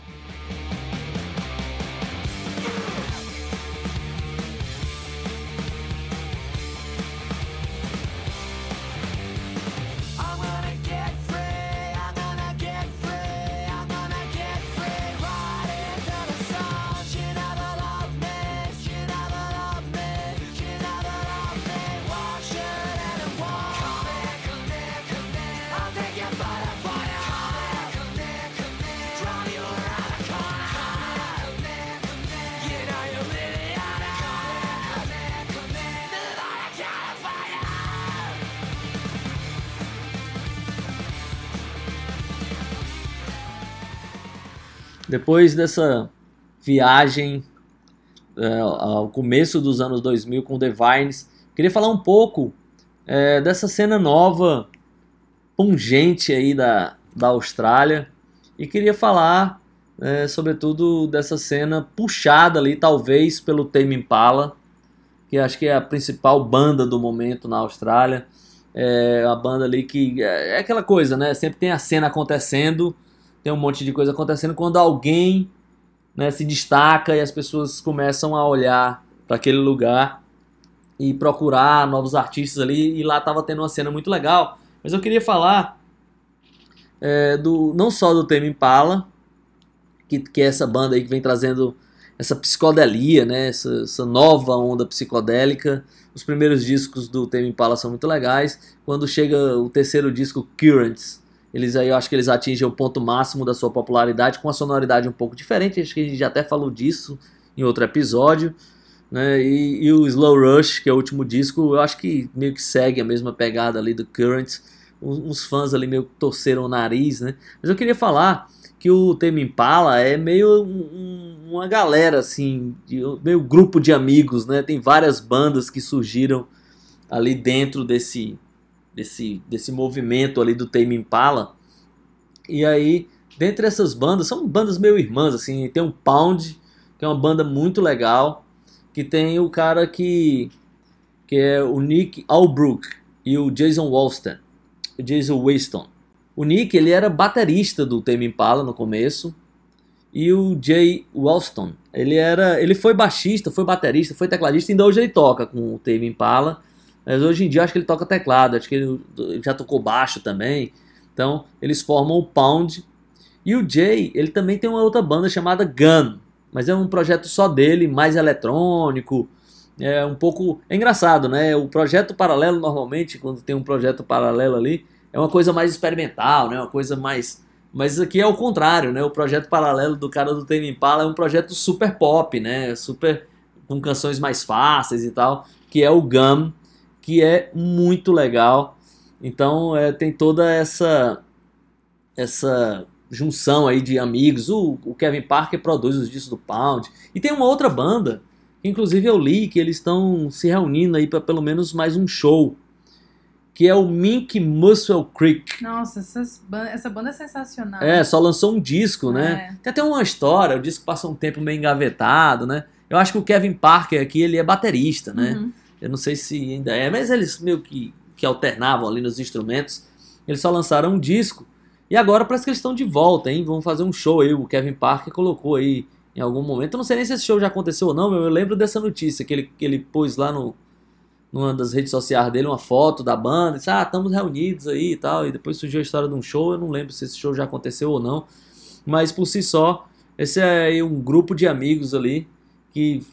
Depois dessa viagem é, ao começo dos anos 2000 com The Vines, queria falar um pouco é, dessa cena nova, pungente aí da, da Austrália e queria falar é, sobretudo dessa cena puxada ali talvez pelo Tame Impala, que acho que é a principal banda do momento na Austrália. É a banda ali que é é aquela coisa, né? Sempre tem a cena acontecendo, tem um monte de coisa acontecendo quando alguém né, se destaca e as pessoas começam a olhar para aquele lugar e procurar novos artistas ali. E lá tava tendo uma cena muito legal. Mas eu queria falar é, do não só do Tame Impala, que, que é essa banda aí que vem trazendo essa psicodelia, né? Essa, essa nova onda psicodélica. Os primeiros discos do Tame Impala são muito legais. Quando chega o terceiro disco, Currents, eles aí eu acho que eles atingem o ponto máximo da sua popularidade com uma sonoridade um pouco diferente. Acho que a gente já até falou disso em outro episódio. Né? E, e o Slow Rush, que é o último disco, eu acho que meio que segue a mesma pegada ali do Currents. Uns, uns fãs ali meio que torceram o nariz, né? Mas eu queria falar que o Tame Impala é meio um- uma galera assim, de- meio grupo de amigos, né? Tem várias bandas que surgiram ali dentro desse desse desse movimento ali do Tame Impala. E aí, dentre essas bandas, são bandas meio irmãs assim, tem o Pound, que é uma banda muito legal, que tem o cara que que é o Nick Albrook e o Jason Walston, o Jason Waston. O Nick, ele era baterista do Tame Impala no começo. E o Jay Walston, ele era, ele foi baixista, foi baterista, foi tecladista, ainda hoje ele toca com o Tame Impala. Mas hoje em dia acho que ele toca teclado, acho que ele já tocou baixo também. Então, eles formam o Pound. E o Jay, ele também tem uma outra banda chamada Gun, mas é um projeto só dele, mais eletrônico. É um pouco é engraçado, né? O projeto paralelo normalmente, quando tem um projeto paralelo ali, é uma coisa mais experimental, né? Uma coisa mais. Mas aqui é o contrário, né? O projeto paralelo do cara do Tame Impala é um projeto super pop, né? Super com canções mais fáceis e tal, que é o Gum, que é muito legal. Então é, tem toda essa essa junção aí de amigos. O, o Kevin Parker produz os discos do Pound e tem uma outra banda que inclusive eu li que eles estão se reunindo aí para pelo menos mais um show que é o Mink Muswell Creek. Nossa, essa banda é sensacional. É, só lançou um disco, né? É. Tem até uma história, o disco passa um tempo meio engavetado, né? Eu acho que o Kevin Parker aqui, ele é baterista, né? Uhum. Eu não sei se ainda é, mas eles meio que, que alternavam ali nos instrumentos. Eles só lançaram um disco. E agora parece que eles estão de volta, hein? Vão fazer um show aí. O Kevin Parker colocou aí em algum momento. Eu não sei nem se esse show já aconteceu ou não, mas eu lembro dessa notícia que ele, que ele pôs lá no, numa das redes sociais dele uma foto da banda. Disse, ah, estamos reunidos aí e tal. E depois surgiu a história de um show. Eu não lembro se esse show já aconteceu ou não. Mas por si só, esse é um grupo de amigos ali que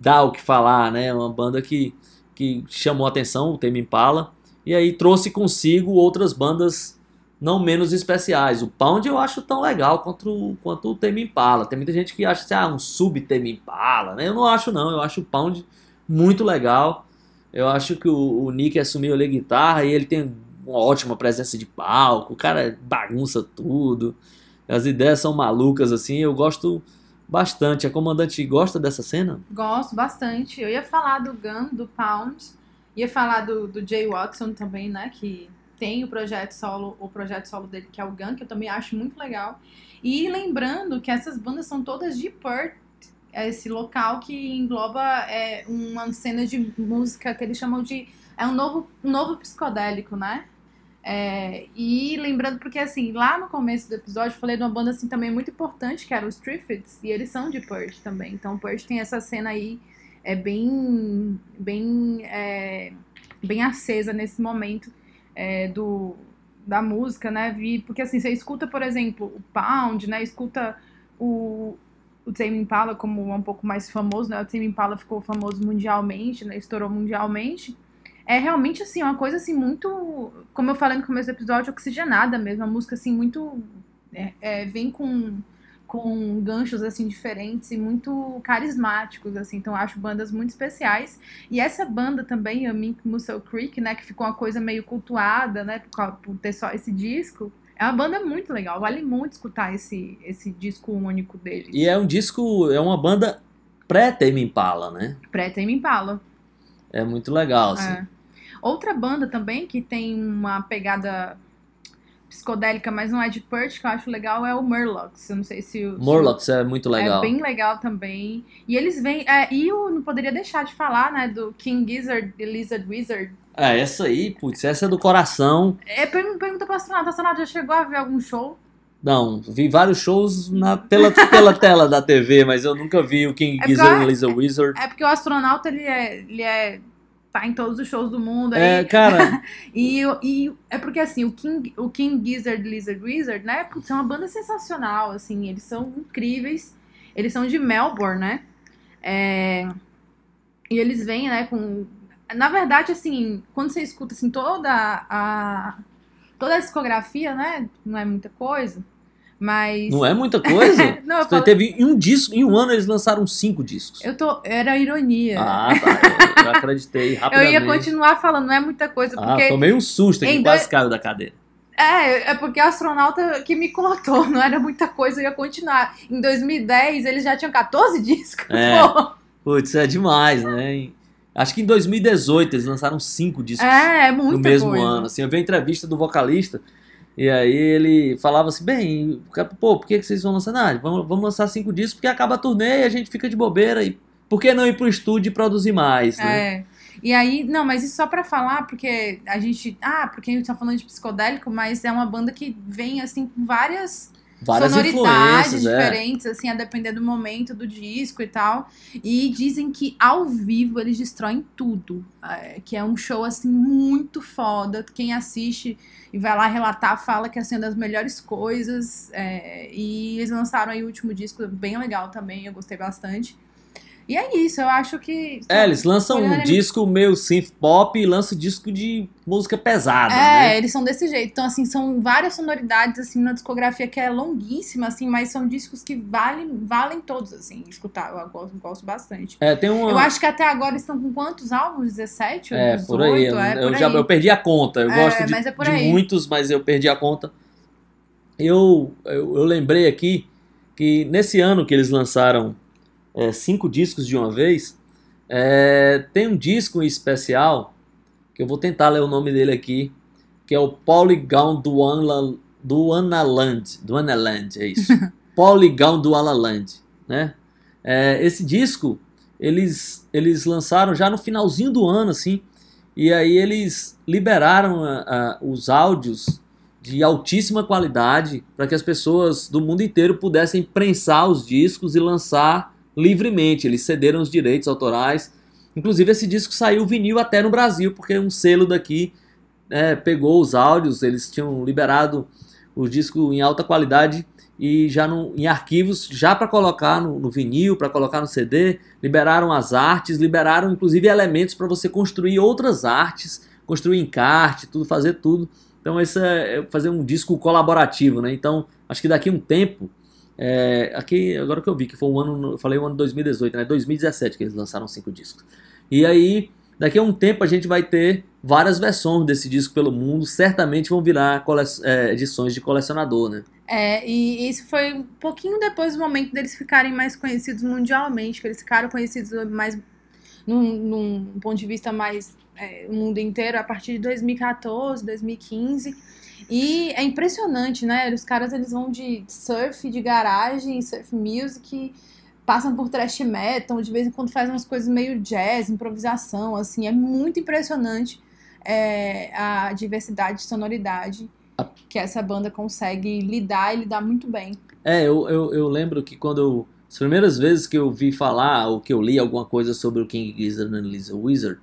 dá o que falar, né? Uma banda que, que chamou a atenção, o Tame Impala, e aí trouxe consigo outras bandas não menos especiais. O Pound eu acho tão legal quanto, quanto o Tame Impala. Tem muita gente que acha assim, ah, um sub Tame Impala, né? Eu não acho não, eu acho o Pound muito legal. Eu acho que o, o Nick assumiu a guitarra e ele tem uma ótima presença de palco, o cara bagunça tudo. As ideias são malucas assim, eu gosto bastante. A comandante gosta dessa cena? Gosto bastante. Eu ia falar do Gun, do Pound, ia falar do, do Jay Watson também, né? Que tem o projeto solo, o projeto solo dele, que é o Gun, que eu também acho muito legal. E lembrando que essas bandas são todas de Perth, é esse local que engloba é, uma cena de música que eles chamam de. É um novo, um novo psicodélico, né? É, e lembrando, porque assim, lá no começo do episódio eu falei de uma banda assim também muito importante, que era os Triffids, e eles são de Perth também. Então Perth tem essa cena aí é bem bem é, bem acesa nesse momento é, do da música, né? Porque assim, você escuta, por exemplo, o Pound, né? Escuta o o Tame Impala como um pouco mais famoso, né? O Tame Impala ficou famoso mundialmente, né? Estourou mundialmente é realmente assim uma coisa assim muito como eu falei no começo do episódio oxigenada mesmo a música assim muito é, é, vem com com ganchos assim diferentes e muito carismáticos assim então eu acho bandas muito especiais e essa banda também a Mink Muscle Creek né que ficou uma coisa meio cultuada né por, por ter só esse disco é uma banda muito legal vale muito escutar esse esse disco único deles E é um disco, é uma banda pré-Tame Impala, né? pré Tame Impala É muito legal, assim. É. Outra banda também que tem uma pegada psicodélica, mas não é de Perth, que eu acho legal, é o Murlocs. Eu não sei se o. Morlocks é muito legal. É bem legal também. E eles vêm. É, e eu não poderia deixar de falar, né, do King Gizzard e Lizard Wizard. É, essa aí, putz, essa é do coração. É, pergun- pergunta pra astronauta, astronauta já chegou a ver algum show? Não, vi vários shows na, pela, pela tela da TV, mas eu nunca vi o King É Gizzard e Lizard Wizard. É porque o astronauta, ele é. Ele é tá em todos os shows do mundo. É, aí- cara, E, e é porque assim, o King, o King Gizzard e Lizard Wizard, né? Putz, é uma banda sensacional, assim, eles são incríveis. Eles são de Melbourne, né? É, E eles vêm, né, com. Na verdade, assim, quando você escuta assim, toda a. Toda a discografia, né? Não é muita coisa. Mas. Não é muita coisa? Não, eu falo- Teve em um disco, em um ano eles lançaram cinco discos. Eu tô. Era ironia. Ah, tá. Eu, eu acreditei eu rapidamente. ia continuar falando, não é muita coisa, Ah, porque. tomei um susto aqui, quase dois- caiu da cadeira. É, é porque o astronauta que me contou, não era muita coisa, eu ia continuar. Em 2010, eles já tinham 14 discos. É. pô. Putz, é demais, né? Acho que em 2018 eles lançaram cinco discos É, é no mesmo coisa. ano. Assim, eu vi a entrevista do vocalista e aí ele falava assim, bem, pô, por que que vocês vão lançar? Ah, vamos, vamos lançar cinco discos porque acaba a turnê e a gente fica de bobeira e por que não ir pro estúdio e produzir mais, né? É. E aí, não, mas isso só pra falar, porque a gente. Ah, porque a gente tá falando de psicodélico, mas é uma banda que vem, assim, com várias Várias sonoridades é. diferentes, assim, a depender do momento do disco e tal. E dizem que ao vivo eles destroem tudo. é, que é um show, assim, muito foda. Quem assiste e vai lá relatar fala que assim, é uma das melhores coisas. é, e eles lançaram aí o último disco, bem legal também, eu gostei bastante. E é isso, eu acho que. É, eles lançam um Olhando- disco meio synth pop e lançam disco de música pesada, É, né? eles são desse jeito. Então, assim, são várias sonoridades, assim, na discografia que é longuíssima, assim, mas são discos que valem, valem todos, assim, escutar. Eu gosto, gosto bastante. É, tem uma... Eu acho que até agora estão com quantos álbuns? 17 ou É, 18? por aí. Eu, é, eu por já aí. eu perdi a conta. Eu É, gosto de, é de muitos, mas eu perdi a conta. Eu, eu, eu lembrei aqui que nesse ano que eles lançaram é, cinco discos de uma vez, é, tem um disco em especial, que eu vou tentar ler o nome dele aqui, que é o Polygon do Anla, do Analand. Do Analand, é isso. Polygon do Analand, né? É, esse disco, eles, eles lançaram já no finalzinho do ano, assim, e aí eles liberaram a- a- os áudios de altíssima qualidade para que as pessoas do mundo inteiro pudessem prensar os discos e lançar livremente. Eles cederam os direitos autorais. Inclusive esse disco saiu vinil até no Brasil, porque um selo daqui é, pegou os áudios, eles tinham liberado o disco em alta qualidade e já no- em arquivos já para colocar no, no vinil, para colocar no CD, liberaram as artes, liberaram inclusive elementos para você construir outras artes, construir encarte, tudo, fazer tudo. Então esse é é fazer um disco colaborativo, né? Então acho que daqui a um tempo, é, aqui agora que eu vi que foi um ano, eu falei o ano 2018, né? 2017 que eles lançaram cinco discos. E aí daqui a um tempo a gente vai ter várias versões desse disco pelo mundo, certamente vão virar é, edições de colecionador, né? É, e isso foi um pouquinho depois do momento deles ficarem mais conhecidos mundialmente, que eles ficaram conhecidos mais num, num ponto de vista mais é, o mundo inteiro a partir de 2014, 2015. E é impressionante, né? Os caras eles vão de surf, de garagem, surf music, passam por thrash metal, de vez em quando fazem umas coisas meio jazz, improvisação, assim, é muito impressionante é, a diversidade de sonoridade que essa banda consegue lidar e lidar muito bem. É, eu, eu, eu lembro que quando eu. As primeiras vezes que eu vi falar ou que eu li alguma coisa sobre o King Gizzard and Lisa Wizard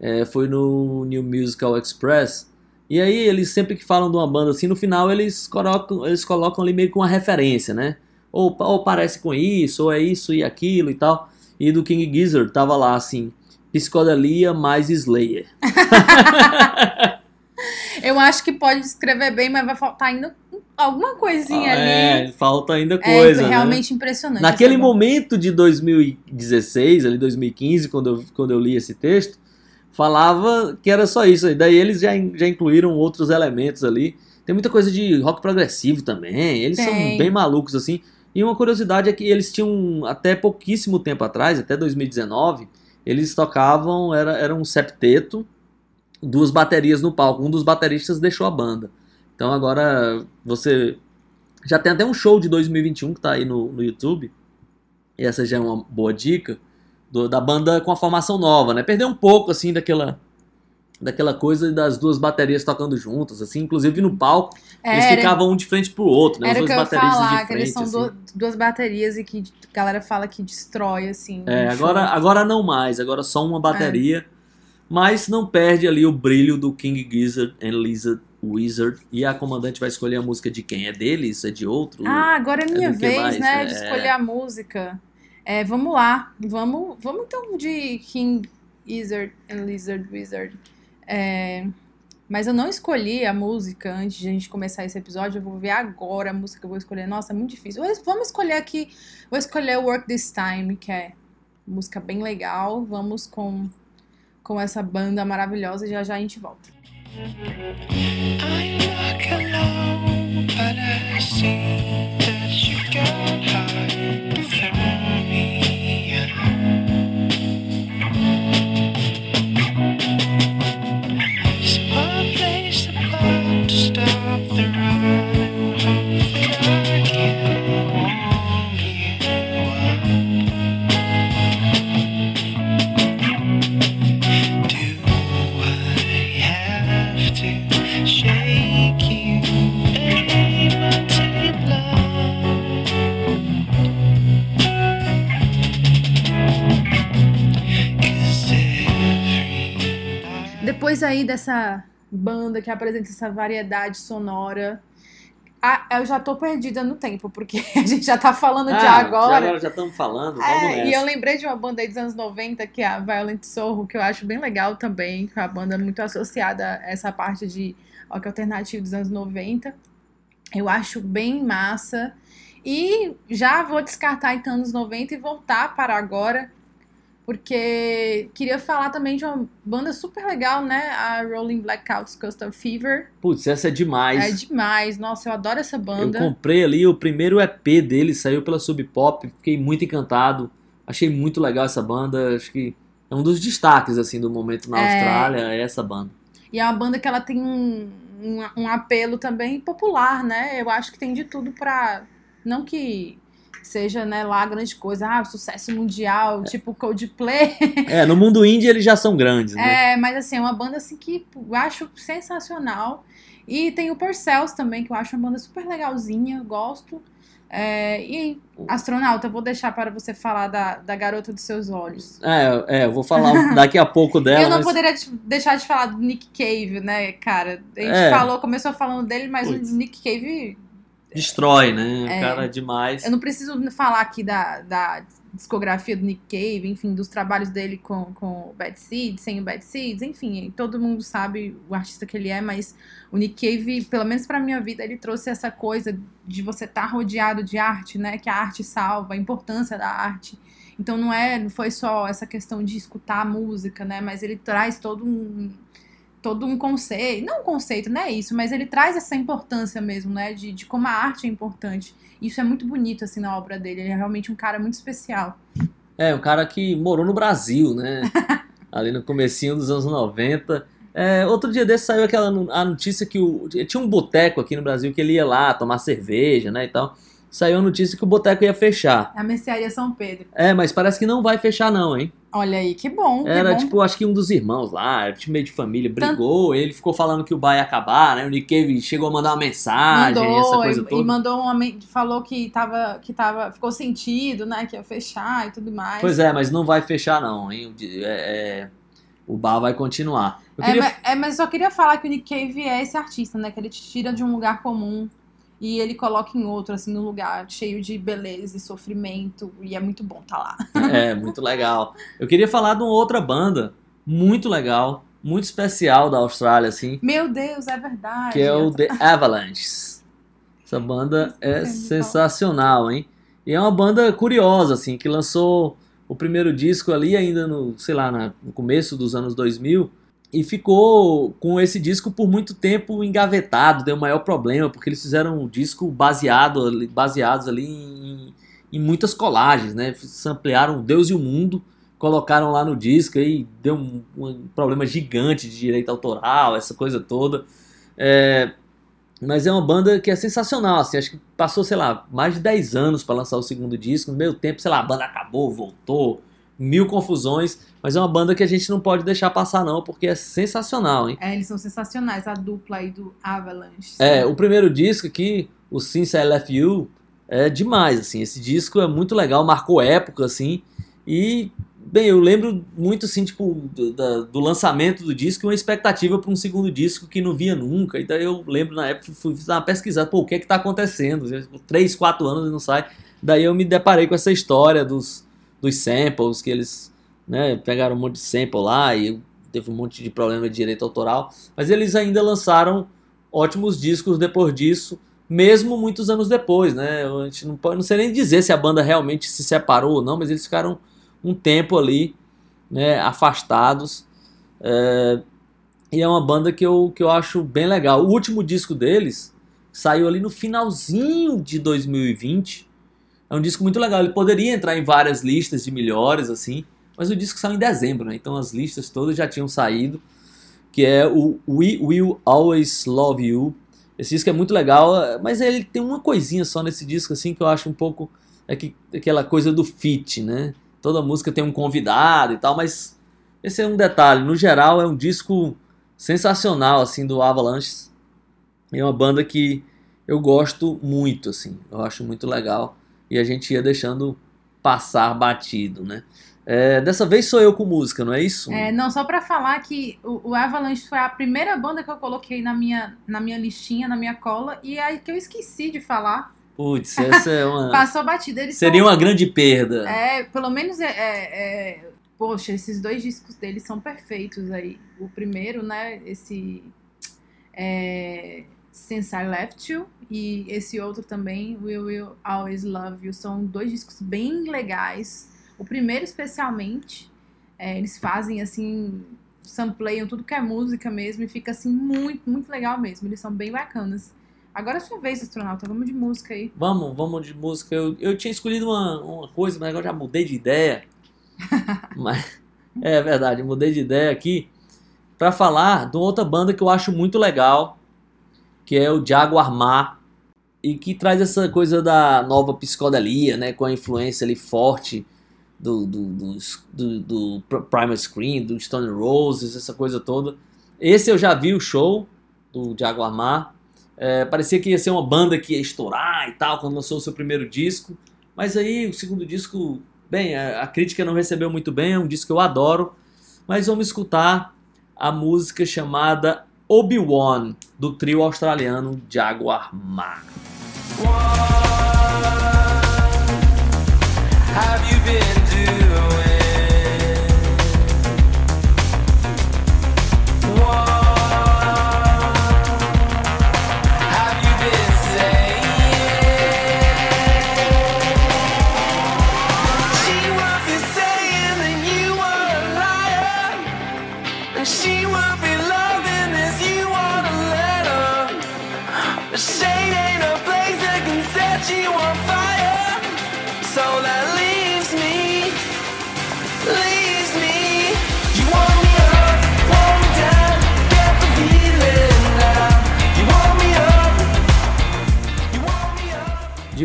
é, foi no New Musical Express. E aí eles sempre que falam de uma banda assim, no final eles colocam, eles colocam ali meio que uma referência, né? Ou, ou parece com isso, ou é isso e aquilo e tal. E do King Gizzard tava lá assim, psicodelia mais Slayer. Eu acho que pode descrever bem, mas vai faltar ainda alguma coisinha é, ali. falta ainda É, coisa, né? realmente impressionante. Naquele momento de 2016, ali 2015, quando eu, quando eu li esse texto, falava que era só isso. E daí eles já, já incluíram outros elementos ali. Tem muita coisa de rock progressivo também. Eles são Tem. bem malucos assim. E uma curiosidade é que eles tinham até pouquíssimo tempo atrás, até 2019, eles tocavam, era, era um septeto, duas baterias no palco. Um dos bateristas deixou a banda. Então agora você já tem até um show de 2021 que tá aí no, no YouTube. E essa já é uma boa dica do- da banda com a formação nova, né? Perdeu um pouco assim daquela daquela coisa das duas baterias tocando juntas, assim, inclusive no palco eles Era, ficavam um de frente pro outro, né? Eu ia bateristas falar, de que frente. eles são assim. du- duas baterias e que a galera fala que destrói, assim. É, agora, show. agora não mais, agora só uma bateria. mas não perde ali o brilho do King Gizzard and Lizard Wizard. E a comandante vai escolher a música de quem? É deles? É de outro? Ah, agora é minha do que vez, né, de É. escolher a música. É, vamos lá, vamos, vamos então de King Gizzard and Lizard Wizard. É, mas eu não escolhi a música antes de a gente começar esse episódio. Eu vou ver agora a música que eu vou escolher. Nossa, é muito difícil. Vamos escolher aqui. Vou escolher Work This Time, que é música bem legal. Vamos com, com essa banda maravilhosa já já a gente volta. I'm Depois aí dessa banda que apresenta essa variedade sonora, a- eu já tô perdida no tempo, porque a gente já tá falando de Ah, agora. já estamos falando, vamos É, e eu lembrei de uma banda aí dos anos 90, que é a Violent Sorro, que eu acho bem legal também, que é uma banda muito associada a essa parte de rock alternativo dos anos 90. Eu acho bem massa. E já vou descartar então anos 90 e voltar para agora, porque queria falar também de uma banda super legal, né? A Rolling Blackouts Coastal Fever. Putz, essa é demais. É demais. Nossa, eu adoro essa Eu banda. comprei ali o primeiro EP dele, saiu pela Sub Pop, fiquei muito encantado. Achei muito legal essa banda, acho que é um dos destaques assim do momento na É. Austrália, é essa banda. E é uma banda que ela tem um, um, um apelo também popular, né? Eu acho que tem de tudo pra. Não que seja, né, lá grande coisa, ah, sucesso mundial, tipo Coldplay. É, no mundo indie eles já são grandes, né? É, mas assim, é uma banda assim que eu acho sensacional. E tem o Porcels também, que eu acho uma banda super legalzinha, gosto. É, e Astronauta, eu vou deixar para você falar da, da Garota dos Seus Olhos. É, é, eu vou falar daqui a pouco dela, eu não mas poderia deixar de falar do Nick Cave, né, cara? A gente É. falou, começou falando dele, mas Putz. o Nick Cave. Destrói, né? É. O cara é demais. Eu não preciso falar aqui da, da discografia do Nick Cave, enfim, dos trabalhos dele com, com o Bad Seeds, sem o Bad Seeds, enfim, todo mundo sabe o artista que ele é, mas o Nick Cave, pelo menos pra minha vida, ele trouxe essa coisa de você estar rodeado de arte, né? Que a arte salva, a importância da arte. Então não é, não foi só essa questão de escutar a música, né? Mas ele traz todo um todo um conceito, não um conceito, não é isso, mas ele traz essa importância mesmo, né? De, de como a arte é importante. Isso é muito bonito, assim, na obra dele. Ele é realmente um cara muito especial. É, um cara que morou no Brasil, né? Ali no comecinho dos anos 90. É, outro dia desse saiu aquela a notícia que o, tinha um boteco aqui no Brasil que ele ia lá tomar cerveja, né, e tal. Saiu a notícia que o boteco ia fechar. A Mercearia São Pedro. É, mas parece que não vai fechar não, hein? Olha aí, que bom. que Era bom. tipo, acho que um dos irmãos lá, tipo meio de família, brigou, ele ficou falando que o bar ia acabar, né? O Nick Cave chegou a mandar uma mensagem, essa mandou coisa e, toda. e mandou uma falou que tava que tava ficou sentido, né, que ia fechar e tudo mais. Pois é, mas não vai fechar não, hein? É- é, o bar vai continuar. É, queria mas, é, mas eu só queria falar que o Nick Cave é esse artista, né, que ele te tira de um lugar comum e ele coloca em outro, assim, num lugar cheio de beleza e sofrimento e é muito bom tá lá. É, muito legal. Eu queria falar de uma outra banda muito legal, muito especial da Austrália, assim, Meu Deus, é verdade. que é o The Avalanches. Essa banda é de sensacional, hein? E é uma banda curiosa, assim, que lançou o primeiro disco ali ainda no, sei lá, no começo dos anos 2000 e ficou com esse disco por muito tempo engavetado, deu maior problema, porque eles fizeram um disco baseado, baseados ali em, em muitas colagens, né? Ampliaram Deus e o Mundo, colocaram lá no disco e deu um, um problema gigante de direito autoral, essa coisa toda. É, mas é uma banda que é sensacional, assim, acho que passou, sei lá, mais de 10 anos para lançar o segundo disco, no meio tempo, sei lá, a banda acabou, voltou, mil confusões, mas é uma banda que a gente não pode deixar passar não, porque é sensacional, hein? É, eles são sensacionais, a dupla aí do Avalanche. É, o primeiro disco aqui, o Since I Left You, é demais, assim, esse disco é muito legal, marcou época, assim, e Bem, eu lembro muito assim, tipo, do, do lançamento do disco e uma expectativa para um segundo disco que não via nunca. E daí eu lembro na época, fui dar uma pesquisada, pô, o que é que tá acontecendo? Três, quatro anos e não sai. Daí eu me deparei com essa história dos, dos samples, que eles né, pegaram um monte de sample lá e teve um monte de problema de direito autoral. Mas eles ainda lançaram ótimos discos depois disso, mesmo muitos anos depois, né? A gente não pode, não sei nem dizer se a banda realmente se separou ou não, mas eles ficaram um tempo ali, né, afastados. É, e é uma banda que eu, que eu acho bem legal. O último disco deles saiu ali no finalzinho de 2020. É um disco muito legal. Ele poderia entrar em várias listas de melhores, assim, mas o disco saiu em dezembro, né? Então as listas todas já tinham saído. Que é o We Will Always Love You. Esse disco é muito legal, mas ele tem uma coisinha só nesse disco, assim, que eu acho um pouco. É que, aquela coisa do feat, né? Toda música tem um convidado e tal, mas esse é um detalhe. No geral, é um disco sensacional, assim, do Avalanche. É uma banda que eu gosto muito, assim. Eu acho muito legal. E a gente ia deixando passar batido, né? É, dessa vez sou eu com música, não é isso? É, não, só pra falar que o, o Avalanche foi a primeira banda que eu coloquei na minha, na minha listinha, na minha cola, e aí que eu esqueci de falar. Putz, essa é uma. Passou batida. Eles Seria são- uma grande perda. É, pelo menos é, é- é- Poxa, esses dois discos deles são perfeitos aí. O primeiro, né? Esse. É, Since I Left You. E esse outro também, We Will Always Love You. São dois discos bem legais. O primeiro, especialmente, é, eles fazem assim. Sampleiam tudo que é música mesmo e fica assim muito, muito legal mesmo. Eles são bem bacanas. Agora é sua vez, astronauta. Vamos de música aí. Vamos, vamos de música. Eu, eu tinha escolhido uma, uma coisa, mas agora já mudei de ideia. mas é verdade, mudei de ideia aqui para falar de uma outra banda que eu acho muito legal, que é o Jaguar Mar, e que traz essa coisa da nova psicodelia, né, com a influência ali forte do, do, do, do, do Pr- Primal Screen, do Stone Roses, essa coisa toda. Esse eu já vi o show do Jaguar Mar. É, parecia que ia ser uma banda que ia estourar e tal quando lançou o seu primeiro disco. Mas aí o segundo disco, bem, a, a crítica não recebeu muito bem, é um disco que eu adoro. Mas vamos escutar a música chamada Obi-Wan, do trio australiano Jaguar Mar. have you been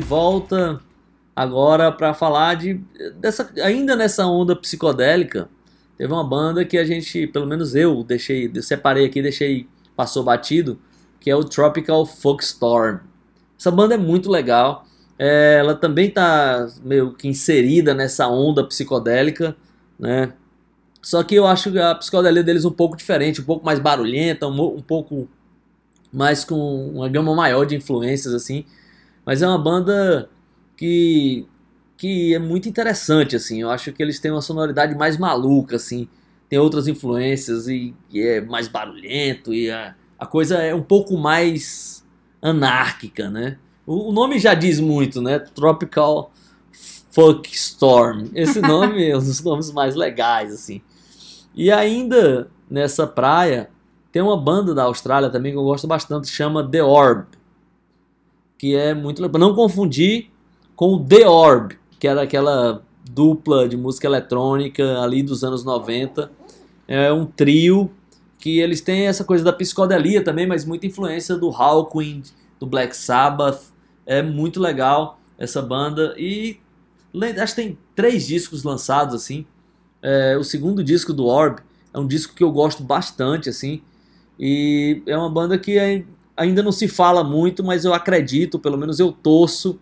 volta agora para falar de dessa ainda nessa onda psicodélica. Teve uma banda que a gente, pelo menos eu deixei, eu separei aqui, deixei passou batido, que é o Tropical Folk Storm. Essa banda é muito legal. É, ela também está meio que inserida nessa onda psicodélica, né? Só que eu acho a psicodelia deles um pouco diferente, um pouco mais barulhenta, um, um pouco mais com uma gama maior de influências assim. Mas é uma banda que que é muito interessante assim. Eu acho que eles têm uma sonoridade mais maluca assim. Tem outras influências e, e é mais barulhento e a, a coisa é um pouco mais anárquica, né? O, o nome já diz muito, né? Tropical Folk Storm. Esse nome é um dos nomes mais legais assim. E ainda nessa praia tem uma banda da Austrália também que eu gosto bastante, chama The Orb que é muito legal. Não confundir com o The Orb, que era aquela dupla de música eletrônica ali dos anos 90. É um trio que eles têm essa coisa da psicodelia também, mas muita influência do Hawkwind, do Black Sabbath. É muito legal essa banda e acho que tem três discos lançados assim. É, o segundo disco do Orb é um disco que eu gosto bastante assim e é uma banda que ai- ainda não se fala muito, mas eu acredito, pelo menos eu torço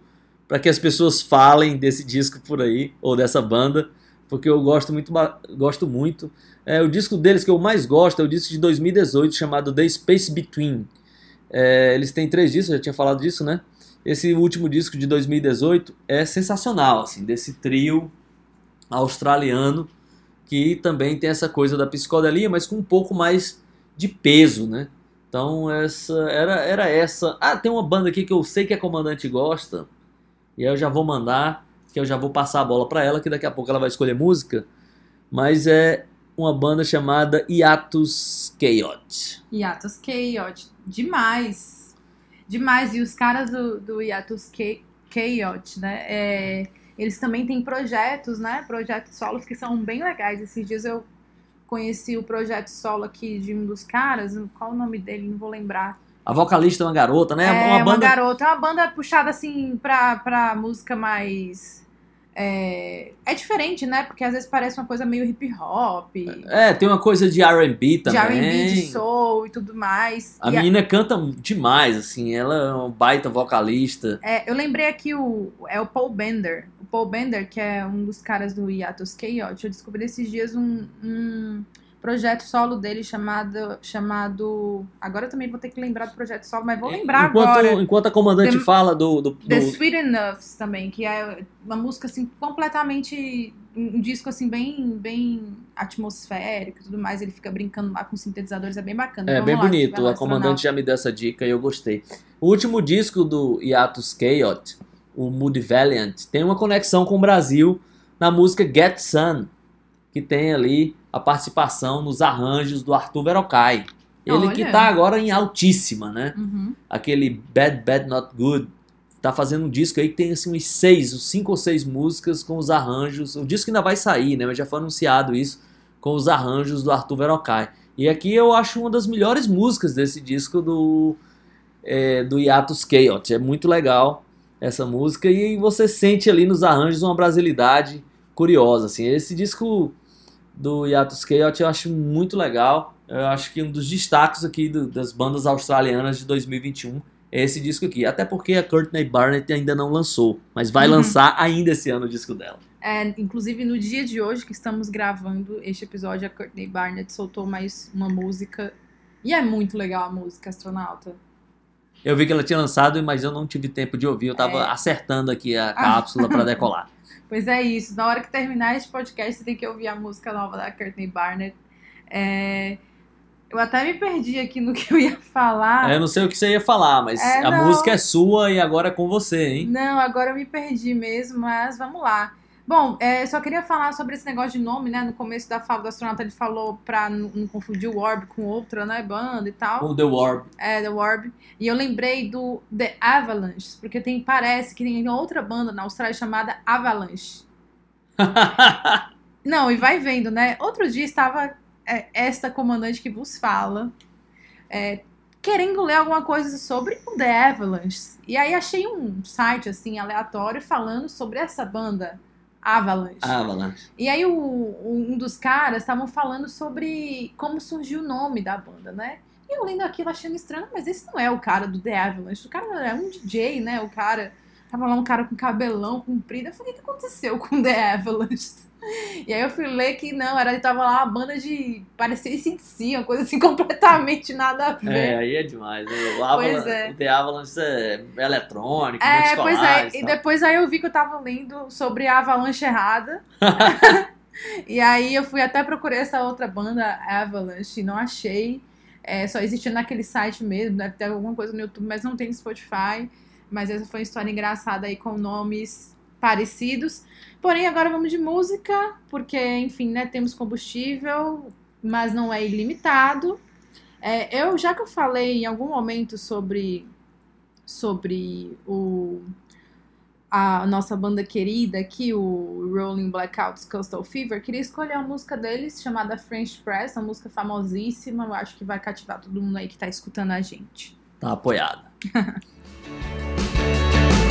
para que as pessoas falem desse disco por aí ou dessa banda, porque eu gosto muito. Gosto muito. É, o disco deles que eu mais gosto é o disco de 2018 chamado The Space Between. É, eles têm três discos, eu já tinha falado disso, né? Esse último disco de 2018 é sensacional, assim, desse trio australiano que também tem essa coisa da psicodelia, mas com um pouco mais de peso, né? Então essa era, era essa. Ah, tem uma banda aqui que eu sei que a comandante gosta, e aí eu já vou mandar, que eu já vou passar a bola para ela, que daqui a pouco ela vai escolher música. Mas é uma banda chamada Hiatus Chaos. Hiatus Chaos. Demais. Demais. E os caras do, do Hiatus Cha- Chaos, né? é, eles também têm projetos, né? Projetos solos que são bem legais. Esses dias eu conheci o projeto solo aqui de um dos caras. Qual o nome dele? Não vou lembrar. A vocalista é uma garota, né? É, uma banda. garota. É uma banda puxada assim pra, pra música mais. É, é diferente, né? Porque às vezes parece uma coisa meio hip hop. É, tem uma coisa de R&B de também. R&B, de soul e tudo mais. A E menina canta demais, assim, ela é uma baita vocalista. É, eu lembrei aqui o é o Paul Bender. Paul Bender, que é um dos caras do Hiatus Chaos, eu descobri esses dias um, um projeto solo dele chamado chamado. Agora eu também vou ter que lembrar do projeto solo, mas vou lembrar enquanto, agora. Enquanto a comandante The- fala do, do, The do- Sweet Enoughs também, que é uma música assim completamente um disco assim bem bem atmosférico e tudo mais, ele fica brincando lá com sintetizadores, é bem bacana. É Vamos bem lá, bonito, lá, a comandante já me deu essa dica e eu gostei. O último disco do Hiatus Chaos, o Moody Valiant, tem uma conexão com o Brasil na música Get Sun, que tem ali a participação nos arranjos do Arthur Verocai. Ele que Olha. tá agora em altíssima, né? Uhum. aquele Bad Bad Not Good, tá fazendo um disco aí que tem assim uns seis, uns cinco ou seis músicas com os arranjos. O disco ainda vai sair, né? Mas já foi anunciado isso com os arranjos do Arthur Verocai. E aqui eu acho uma das melhores músicas desse disco do é, do Hiatus Chaos. É muito legal essa música e você sente ali nos arranjos uma brasilidade curiosa, assim. Esse disco do Hiatus Chaos eu acho muito legal. Eu acho que um dos destaques aqui do- das bandas australianas de 2021 é esse disco aqui. Até porque a Courtney Barnett ainda não lançou, mas vai Uhum. lançar ainda esse ano o disco dela. É, inclusive, no dia de hoje que estamos gravando este episódio, a Courtney Barnett soltou mais uma música. E é muito legal a música, Astronauta. Eu vi que ela tinha lançado, mas eu não tive tempo de ouvir. Eu tava É. acertando aqui a cápsula para decolar. Pois é isso, na hora que terminar este podcast, você tem que ouvir a música nova da Courtney Barnett. É, Eu até me perdi aqui no que eu ia falar. Eu não sei o que você ia falar, mas É, a não. música é sua e agora é com você, hein? Não, agora eu me perdi mesmo, mas vamos lá. Bom, é, só queria falar sobre esse negócio de nome, né? No começo da fala do astronauta ele falou pra não, confundir o Orb com outra, né? Banda e tal. Com The Warp. É, The Warb. E eu lembrei do The Avalanche, porque tem, parece que tem outra banda na Austrália chamada Avalanche. Não, e vai vendo, né? Outro dia estava é, esta comandante que vos fala, é, querendo ler alguma coisa sobre o The Avalanche. E aí achei um site, assim, aleatório, falando sobre essa banda, Avalanche. Avalanche. E aí o- um dos caras estavam falando sobre como surgiu o nome da banda, né? E eu lendo aquilo achando estranho, mas esse não é o cara do The Avalanche. O cara é um DJ, né? O cara. Tava lá um cara com cabelão comprido. Eu falei, o que aconteceu com The Avalanche? E aí eu fui ler que não, era tava lá uma banda de. parecia si, uma coisa assim completamente nada a ver. É, aí é demais. Né? O, Avalanche, é. o The Avalanche é eletrônico, É, pois é. e E depois aí eu vi que eu tava lendo sobre a Avalanche errada. e aí eu fui até procurei essa outra banda, Avalanche, e não achei. É, só existia naquele site mesmo, deve ter alguma coisa no YouTube, mas não tem no Spotify. Mas essa foi uma história engraçada aí com nomes parecidos. Porém, agora vamos de música, porque, enfim, né, temos combustível, mas não é ilimitado. É, eu, já que eu falei em algum momento sobre, sobre o, a nossa banda querida aqui, o Rolling Blackouts Coastal Fever, queria escolher uma música deles chamada French Press, uma música famosíssima, eu acho que vai cativar todo mundo aí que tá escutando a gente. Tá apoiada.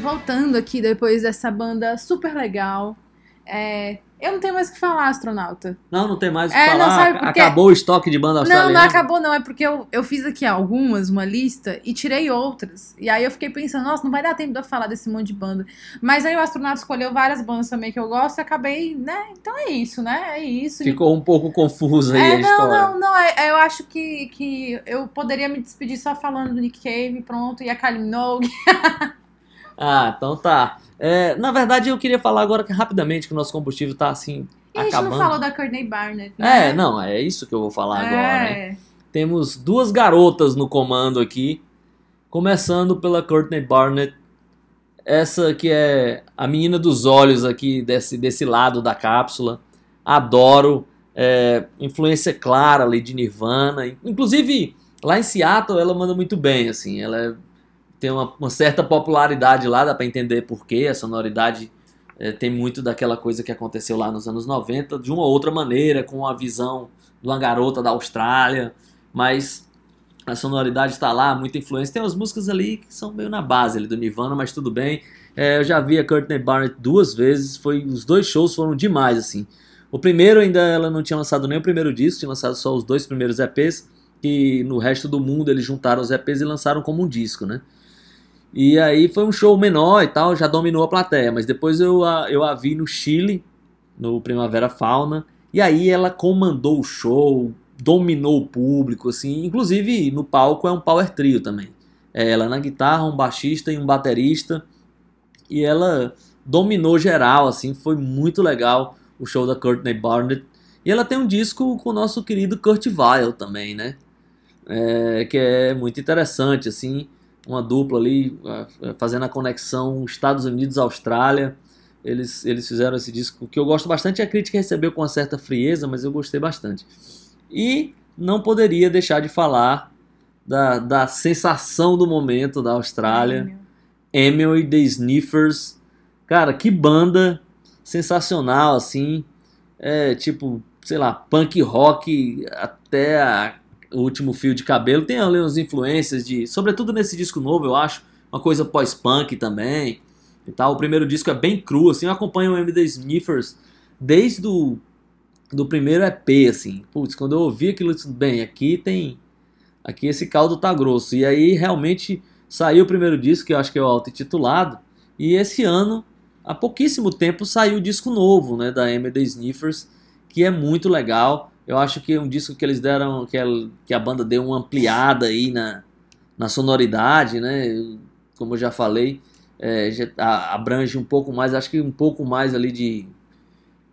Voltando aqui depois dessa banda super legal, é, eu não tenho mais o que falar, astronauta. Não, não tem mais o que É, não, falar. sabe por quê? Acabou o estoque de banda Não, australiana. não acabou, não. É porque eu, eu fiz aqui algumas, uma lista, e tirei outras. E aí eu fiquei pensando, nossa, não vai dar tempo de eu falar desse monte de banda. Mas aí o astronauta escolheu várias bandas também que eu gosto e acabei, né? Então é isso, né? É isso. Ficou um pouco confusa aí É, a não, história. não, não. é- é, eu acho que, que eu poderia me despedir só falando do Nick Cave, pronto, e a Kylie Minogue. Ah, então tá. É, na verdade, eu queria falar agora que rapidamente que o nosso combustível tá assim. E a gente acabando. não falou da Courtney Barnett, né? É, não, é isso que eu vou falar agora, né? É. Temos duas garotas no comando aqui, começando pela Courtney Barnett, essa que é a menina dos olhos aqui desse, desse lado da cápsula. Adoro, é, influência clara ali de Nirvana. Inclusive, lá em Seattle ela manda muito bem, assim, ela é- tem uma, uma certa popularidade lá, dá pra entender por quê, a sonoridade é, tem muito daquela coisa que aconteceu lá nos anos 90, de uma outra maneira, com a visão de uma garota da Austrália, mas a sonoridade está lá, muita influência. Tem umas músicas ali que são meio na base ali do Nirvana, mas tudo bem. É, eu já vi a Courtney Barnett duas vezes, foi os dois shows foram demais assim. O primeiro ainda ela não tinha lançado nem o primeiro disco, tinha lançado só os dois primeiros EPs e no resto do mundo eles juntaram os EPs e lançaram como um disco, né? E aí foi um show menor e tal, já dominou a plateia, mas depois eu a, eu a vi no Chile, no Primavera Fauna, e aí ela comandou o show, dominou o público, assim, inclusive no palco é um power trio também. É ela na guitarra, um baixista e um baterista, e ela dominou geral, assim, foi muito legal o show da Courtney Barnett. E ela tem um disco com o nosso querido Kurt Weill também, né? É, que é muito interessante, assim, uma dupla ali é, fazendo a conexão Estados Unidos-Austrália. Eles, eles fizeram esse disco que eu gosto bastante. A crítica recebeu com uma certa frieza, mas eu gostei bastante. E não poderia deixar de falar da, da sensação do momento da Austrália. Emily The Sniffers. Cara, que banda sensacional, assim. É tipo, sei lá, punk rock até a- o último fio de cabelo. Tem ali umas influências de. Sobretudo nesse disco novo, eu acho. Uma coisa pós-punk também. E tal. O primeiro disco é bem cru, assim. Eu acompanho o The Sniffers desde o do primeiro EP, assim. Putz, quando eu ouvi aquilo, disse, bem, aqui tem. Aqui esse caldo tá grosso. E aí realmente saiu o primeiro disco, que eu acho que é o auto-intitulado. E esse ano, há pouquíssimo tempo, saiu o disco novo, né, da The Sniffers, que é muito legal. Eu acho que é um disco que eles deram, que, ela- que a banda deu uma ampliada aí na, na sonoridade, né? Como eu já falei, é, já a- abrange um pouco mais, acho que um pouco mais ali de,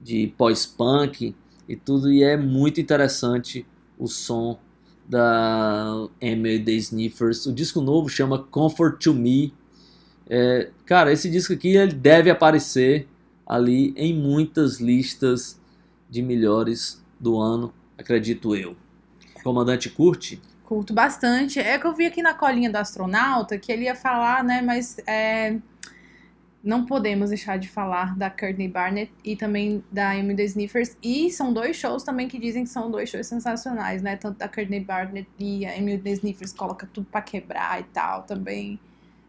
de pós-punk e tudo, e é muito interessante o som da Emily Sniffers. O disco novo chama Comfort to Me. É, cara, esse disco aqui ele deve aparecer ali em muitas listas de melhores do ano, acredito eu. Comandante curte? Curto bastante. É que eu vi aqui na colinha do astronauta que ele ia falar, né? Mas é, não podemos deixar de falar da Courtney Barnett e também da Amy The Sniffers. E são dois shows também que dizem que são dois shows sensacionais, né? Tanto da Courtney Barnett e a Amy The Sniffers coloca tudo pra quebrar e tal também.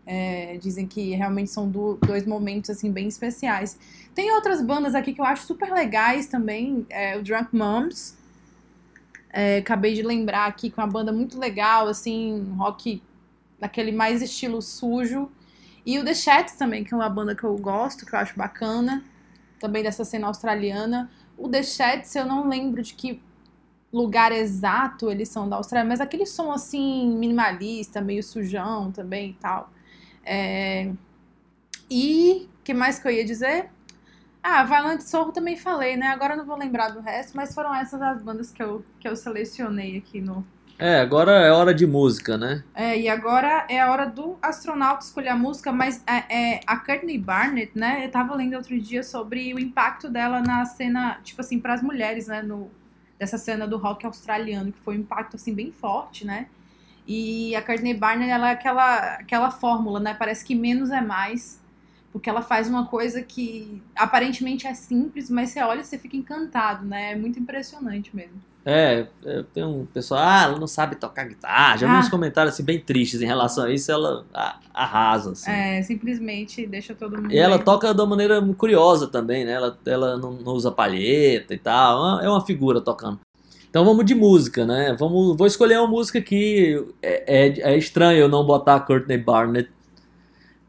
É, dizem que realmente são do- dois momentos assim bem especiais. Tem outras bandas aqui que eu acho super legais também. É, o Drunk Moms, é, acabei de lembrar aqui que é uma banda muito legal, assim, rock daquele mais estilo sujo. E o The Chats também, que é uma banda que eu gosto, que eu acho bacana, também dessa cena australiana. O The Chats, eu não lembro de que lugar exato eles são da Austrália, mas aquele som assim, minimalista, meio sujão também e tal. É... E o que mais que eu ia dizer? Ah, Valente Sorro também falei, né? Agora eu não vou lembrar do resto, mas foram essas as bandas que eu, que eu selecionei aqui no. É, agora é hora de música, né? É, e agora é a hora do astronauta escolher a música, mas é, é, a Courtney Barnett, né? Eu tava lendo outro dia sobre o impacto dela na cena, tipo assim, para as mulheres, né? No, dessa cena do rock australiano, que foi um impacto, assim, bem forte, né? E a Courtney Barnett, ela é aquela, aquela fórmula, né? Parece que menos é mais. Porque ela faz uma coisa que aparentemente é simples, mas você olha e você fica encantado, né? É muito impressionante mesmo. É, é, tem um pessoal, ah, ela não sabe tocar guitarra. Já vi Ah. uns comentários assim, bem tristes em relação a isso, ela arrasa. Assim. É, simplesmente deixa todo mundo. E ela toca de uma maneira curiosa também, né? Ela, ela não, usa palheta e tal. é uma- É uma figura tocando. Então vamos de música, né? Vamos, vou escolher uma música que é, é, é estranho eu não botar a Courtney Barnett,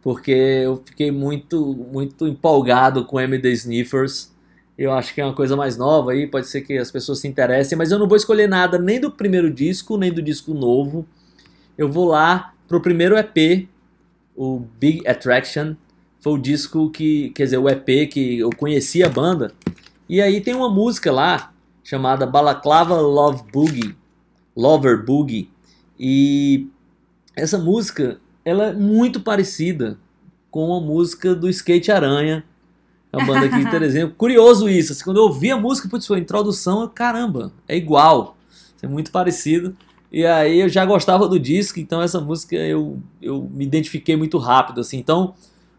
porque eu fiquei muito, muito empolgado com M The Sniffers. Eu acho que é uma coisa mais nova aí, pode ser que as pessoas se interessem, mas eu não vou escolher nada nem do primeiro disco, nem do disco novo. Eu vou lá pro primeiro EP, o Big Attraction. Foi o disco que, quer dizer, o EP que eu conheci a banda. E aí tem uma música lá chamada Balaclava Love Boogie, Lover Boogie. E essa música, ela é muito parecida com a música do Skate Aranha, a banda aqui de Teresina. Curioso isso, assim, quando eu ouvi a música, putz, foi a introdução, eu, caramba, é igual, é muito parecido. E aí eu já gostava do disco, então essa música eu, eu me identifiquei muito rápido, assim. Então,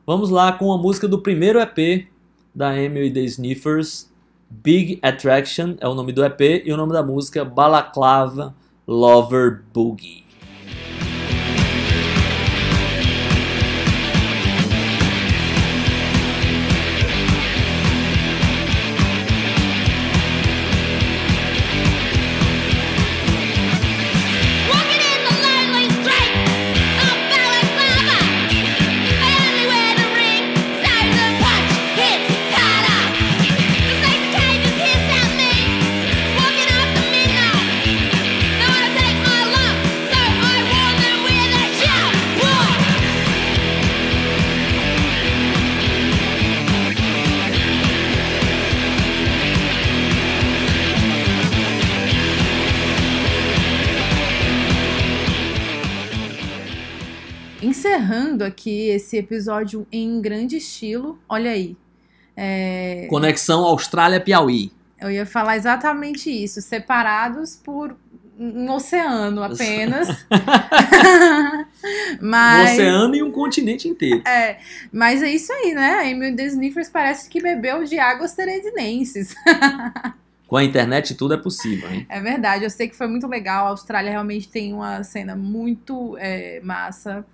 vamos lá com a música do primeiro EP da Emil e The Sniffers, Big Attraction é o nome do EP, e o nome da música Balaclava Lover Boogie. Encerrando aqui esse episódio em grande estilo. Olha aí. É, Conexão Austrália-Piauí. Eu ia falar exatamente isso, separados por um oceano apenas. Um mas, oceano e um continente inteiro. é, mas é isso aí, né? A Emily The Sniffers parece que bebeu de águas teresinenses. Com a internet tudo é possível, hein? É verdade, eu sei que foi muito legal. A Austrália realmente tem uma cena muito é, massa,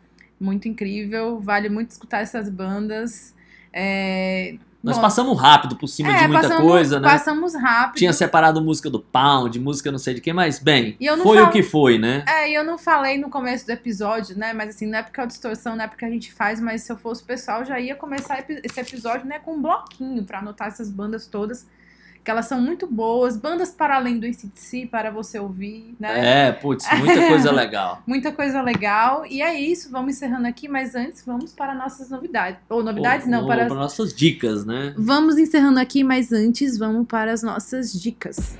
muito incrível. Vale muito escutar essas bandas. É, Nós bom, passamos rápido por cima é, de muita passamos- coisa, né? Passamos rápido. Tinha separado música do Pound, música não sei de quem, mas bem, foi o que foi, né? É, e eu não falei no começo do episódio, né? Mas assim, não é porque é a distorção, não é porque a gente faz, mas se eu fosse o pessoal, já ia começar esse episódio, né, com um bloquinho pra anotar essas bandas todas, que elas são muito boas, bandas para além do ICDC para você ouvir, né? É, putz, muita coisa legal. Muita coisa legal. E é isso, vamos encerrando aqui, mas antes vamos para nossas novidades. Ou novidades, Ou- não, ou para. para nossas dicas, né? Vamos encerrando aqui, mas antes vamos para as nossas dicas.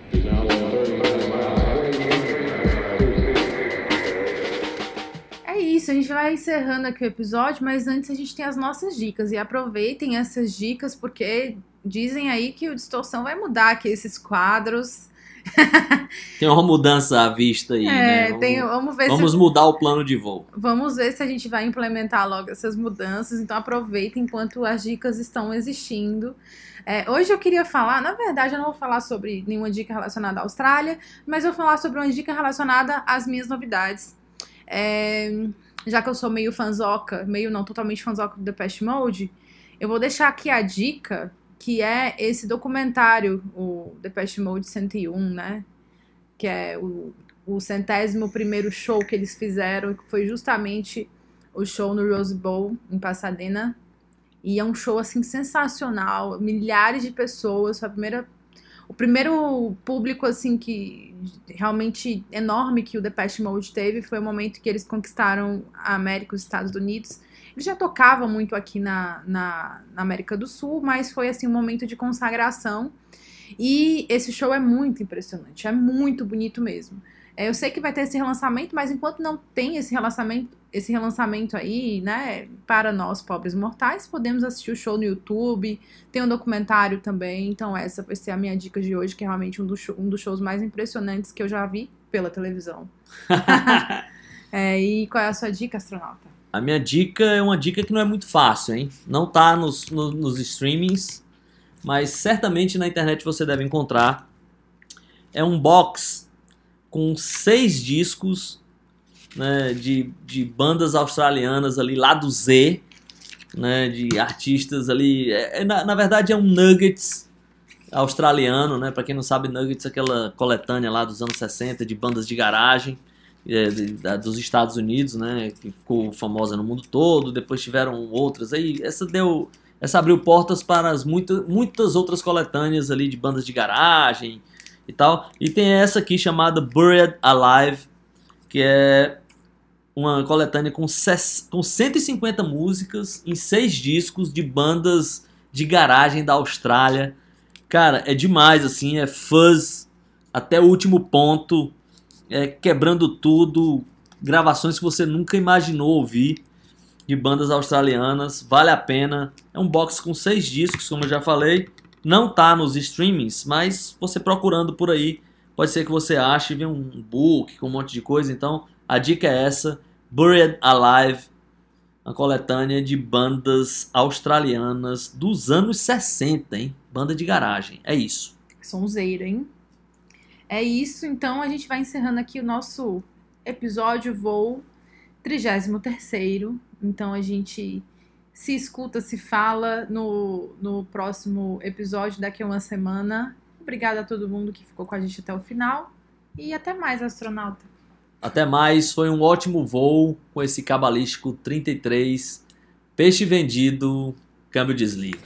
É isso, a gente vai encerrando aqui o episódio, mas antes a gente tem as nossas dicas. E aproveitem essas dicas, porque dizem aí que o Distorção vai mudar aqui esses quadros. Tem uma mudança à vista aí, né? É, Vamos, tem, vamos ver vamos se. mudar o plano de voo. Vamos ver se a gente vai implementar logo essas mudanças. Então aproveitem enquanto as dicas estão existindo. É, hoje eu queria falar, na verdade, eu não vou falar sobre nenhuma dica relacionada à Austrália, mas eu vou falar sobre uma dica relacionada às minhas novidades. É, já que eu sou meio fanzoca, meio não totalmente fanzoca do Depeche Mode, eu vou deixar aqui a dica que é esse documentário, o Depeche Mode 101, né? Que é o, o centésimo primeiro show que eles fizeram, que foi justamente o show no Rose Bowl, em Pasadena. E é um show, assim, sensacional. Milhares de pessoas. Foi a primeira... O primeiro público, assim, que realmente enorme que o Depeche Mode teve foi o momento que eles conquistaram a América, os Estados Unidos. Eles já tocavam muito aqui na, na, na América do Sul, mas foi, assim, um momento de consagração. E esse show é muito impressionante, é muito bonito mesmo. É, eu sei que vai ter esse relançamento, mas enquanto não tem esse relançamento, esse relançamento aí, né, para nós pobres mortais, podemos assistir o show no YouTube, tem um documentário também, então essa vai ser a minha dica de hoje, que é realmente um, do show- um dos shows mais impressionantes que eu já vi pela televisão. É, e qual é a sua dica, astronauta? A minha dica é uma dica que não é muito fácil, hein? Não tá nos, no- nos streamings, mas certamente na internet você deve encontrar. é um box com seis discos né, de, de bandas australianas ali, lá do Z, né, de artistas ali. É, é, na, na verdade é um Nuggets australiano, né? Pra quem não sabe, Nuggets é aquela coletânea lá dos anos 60 de bandas de garagem é, dos Estados Unidos, né? Que ficou famosa no mundo todo. Depois tiveram outras aí. Essa deu, essa abriu portas para as muita, muitas outras coletâneas ali de bandas de garagem e tal. E tem essa aqui chamada Buried Alive, que é uma coletânea com, ses- com 150 músicas em seis discos de bandas de garagem da Austrália. Cara, é demais, assim, é fuzz até o último ponto, é quebrando tudo, gravações que você nunca imaginou ouvir de bandas australianas, vale a pena. É um box com seis discos, como eu já falei, não tá nos streamings, mas você procurando por aí, pode ser que você ache, vê um book com um monte de coisa, então a dica é essa, Buried Alive, uma coletânea de bandas australianas dos anos 60, hein? Banda de garagem, é isso. Sonzeira, hein? É isso, então a gente vai encerrando aqui o nosso episódio voo 33 Então a gente se escuta, se fala no, no próximo episódio daqui a uma semana. Obrigada a todo mundo que ficou com a gente até o final. E até mais, astronauta. Até mais, foi um ótimo voo com esse cabalístico 33. Peixe vendido, câmbio desliga.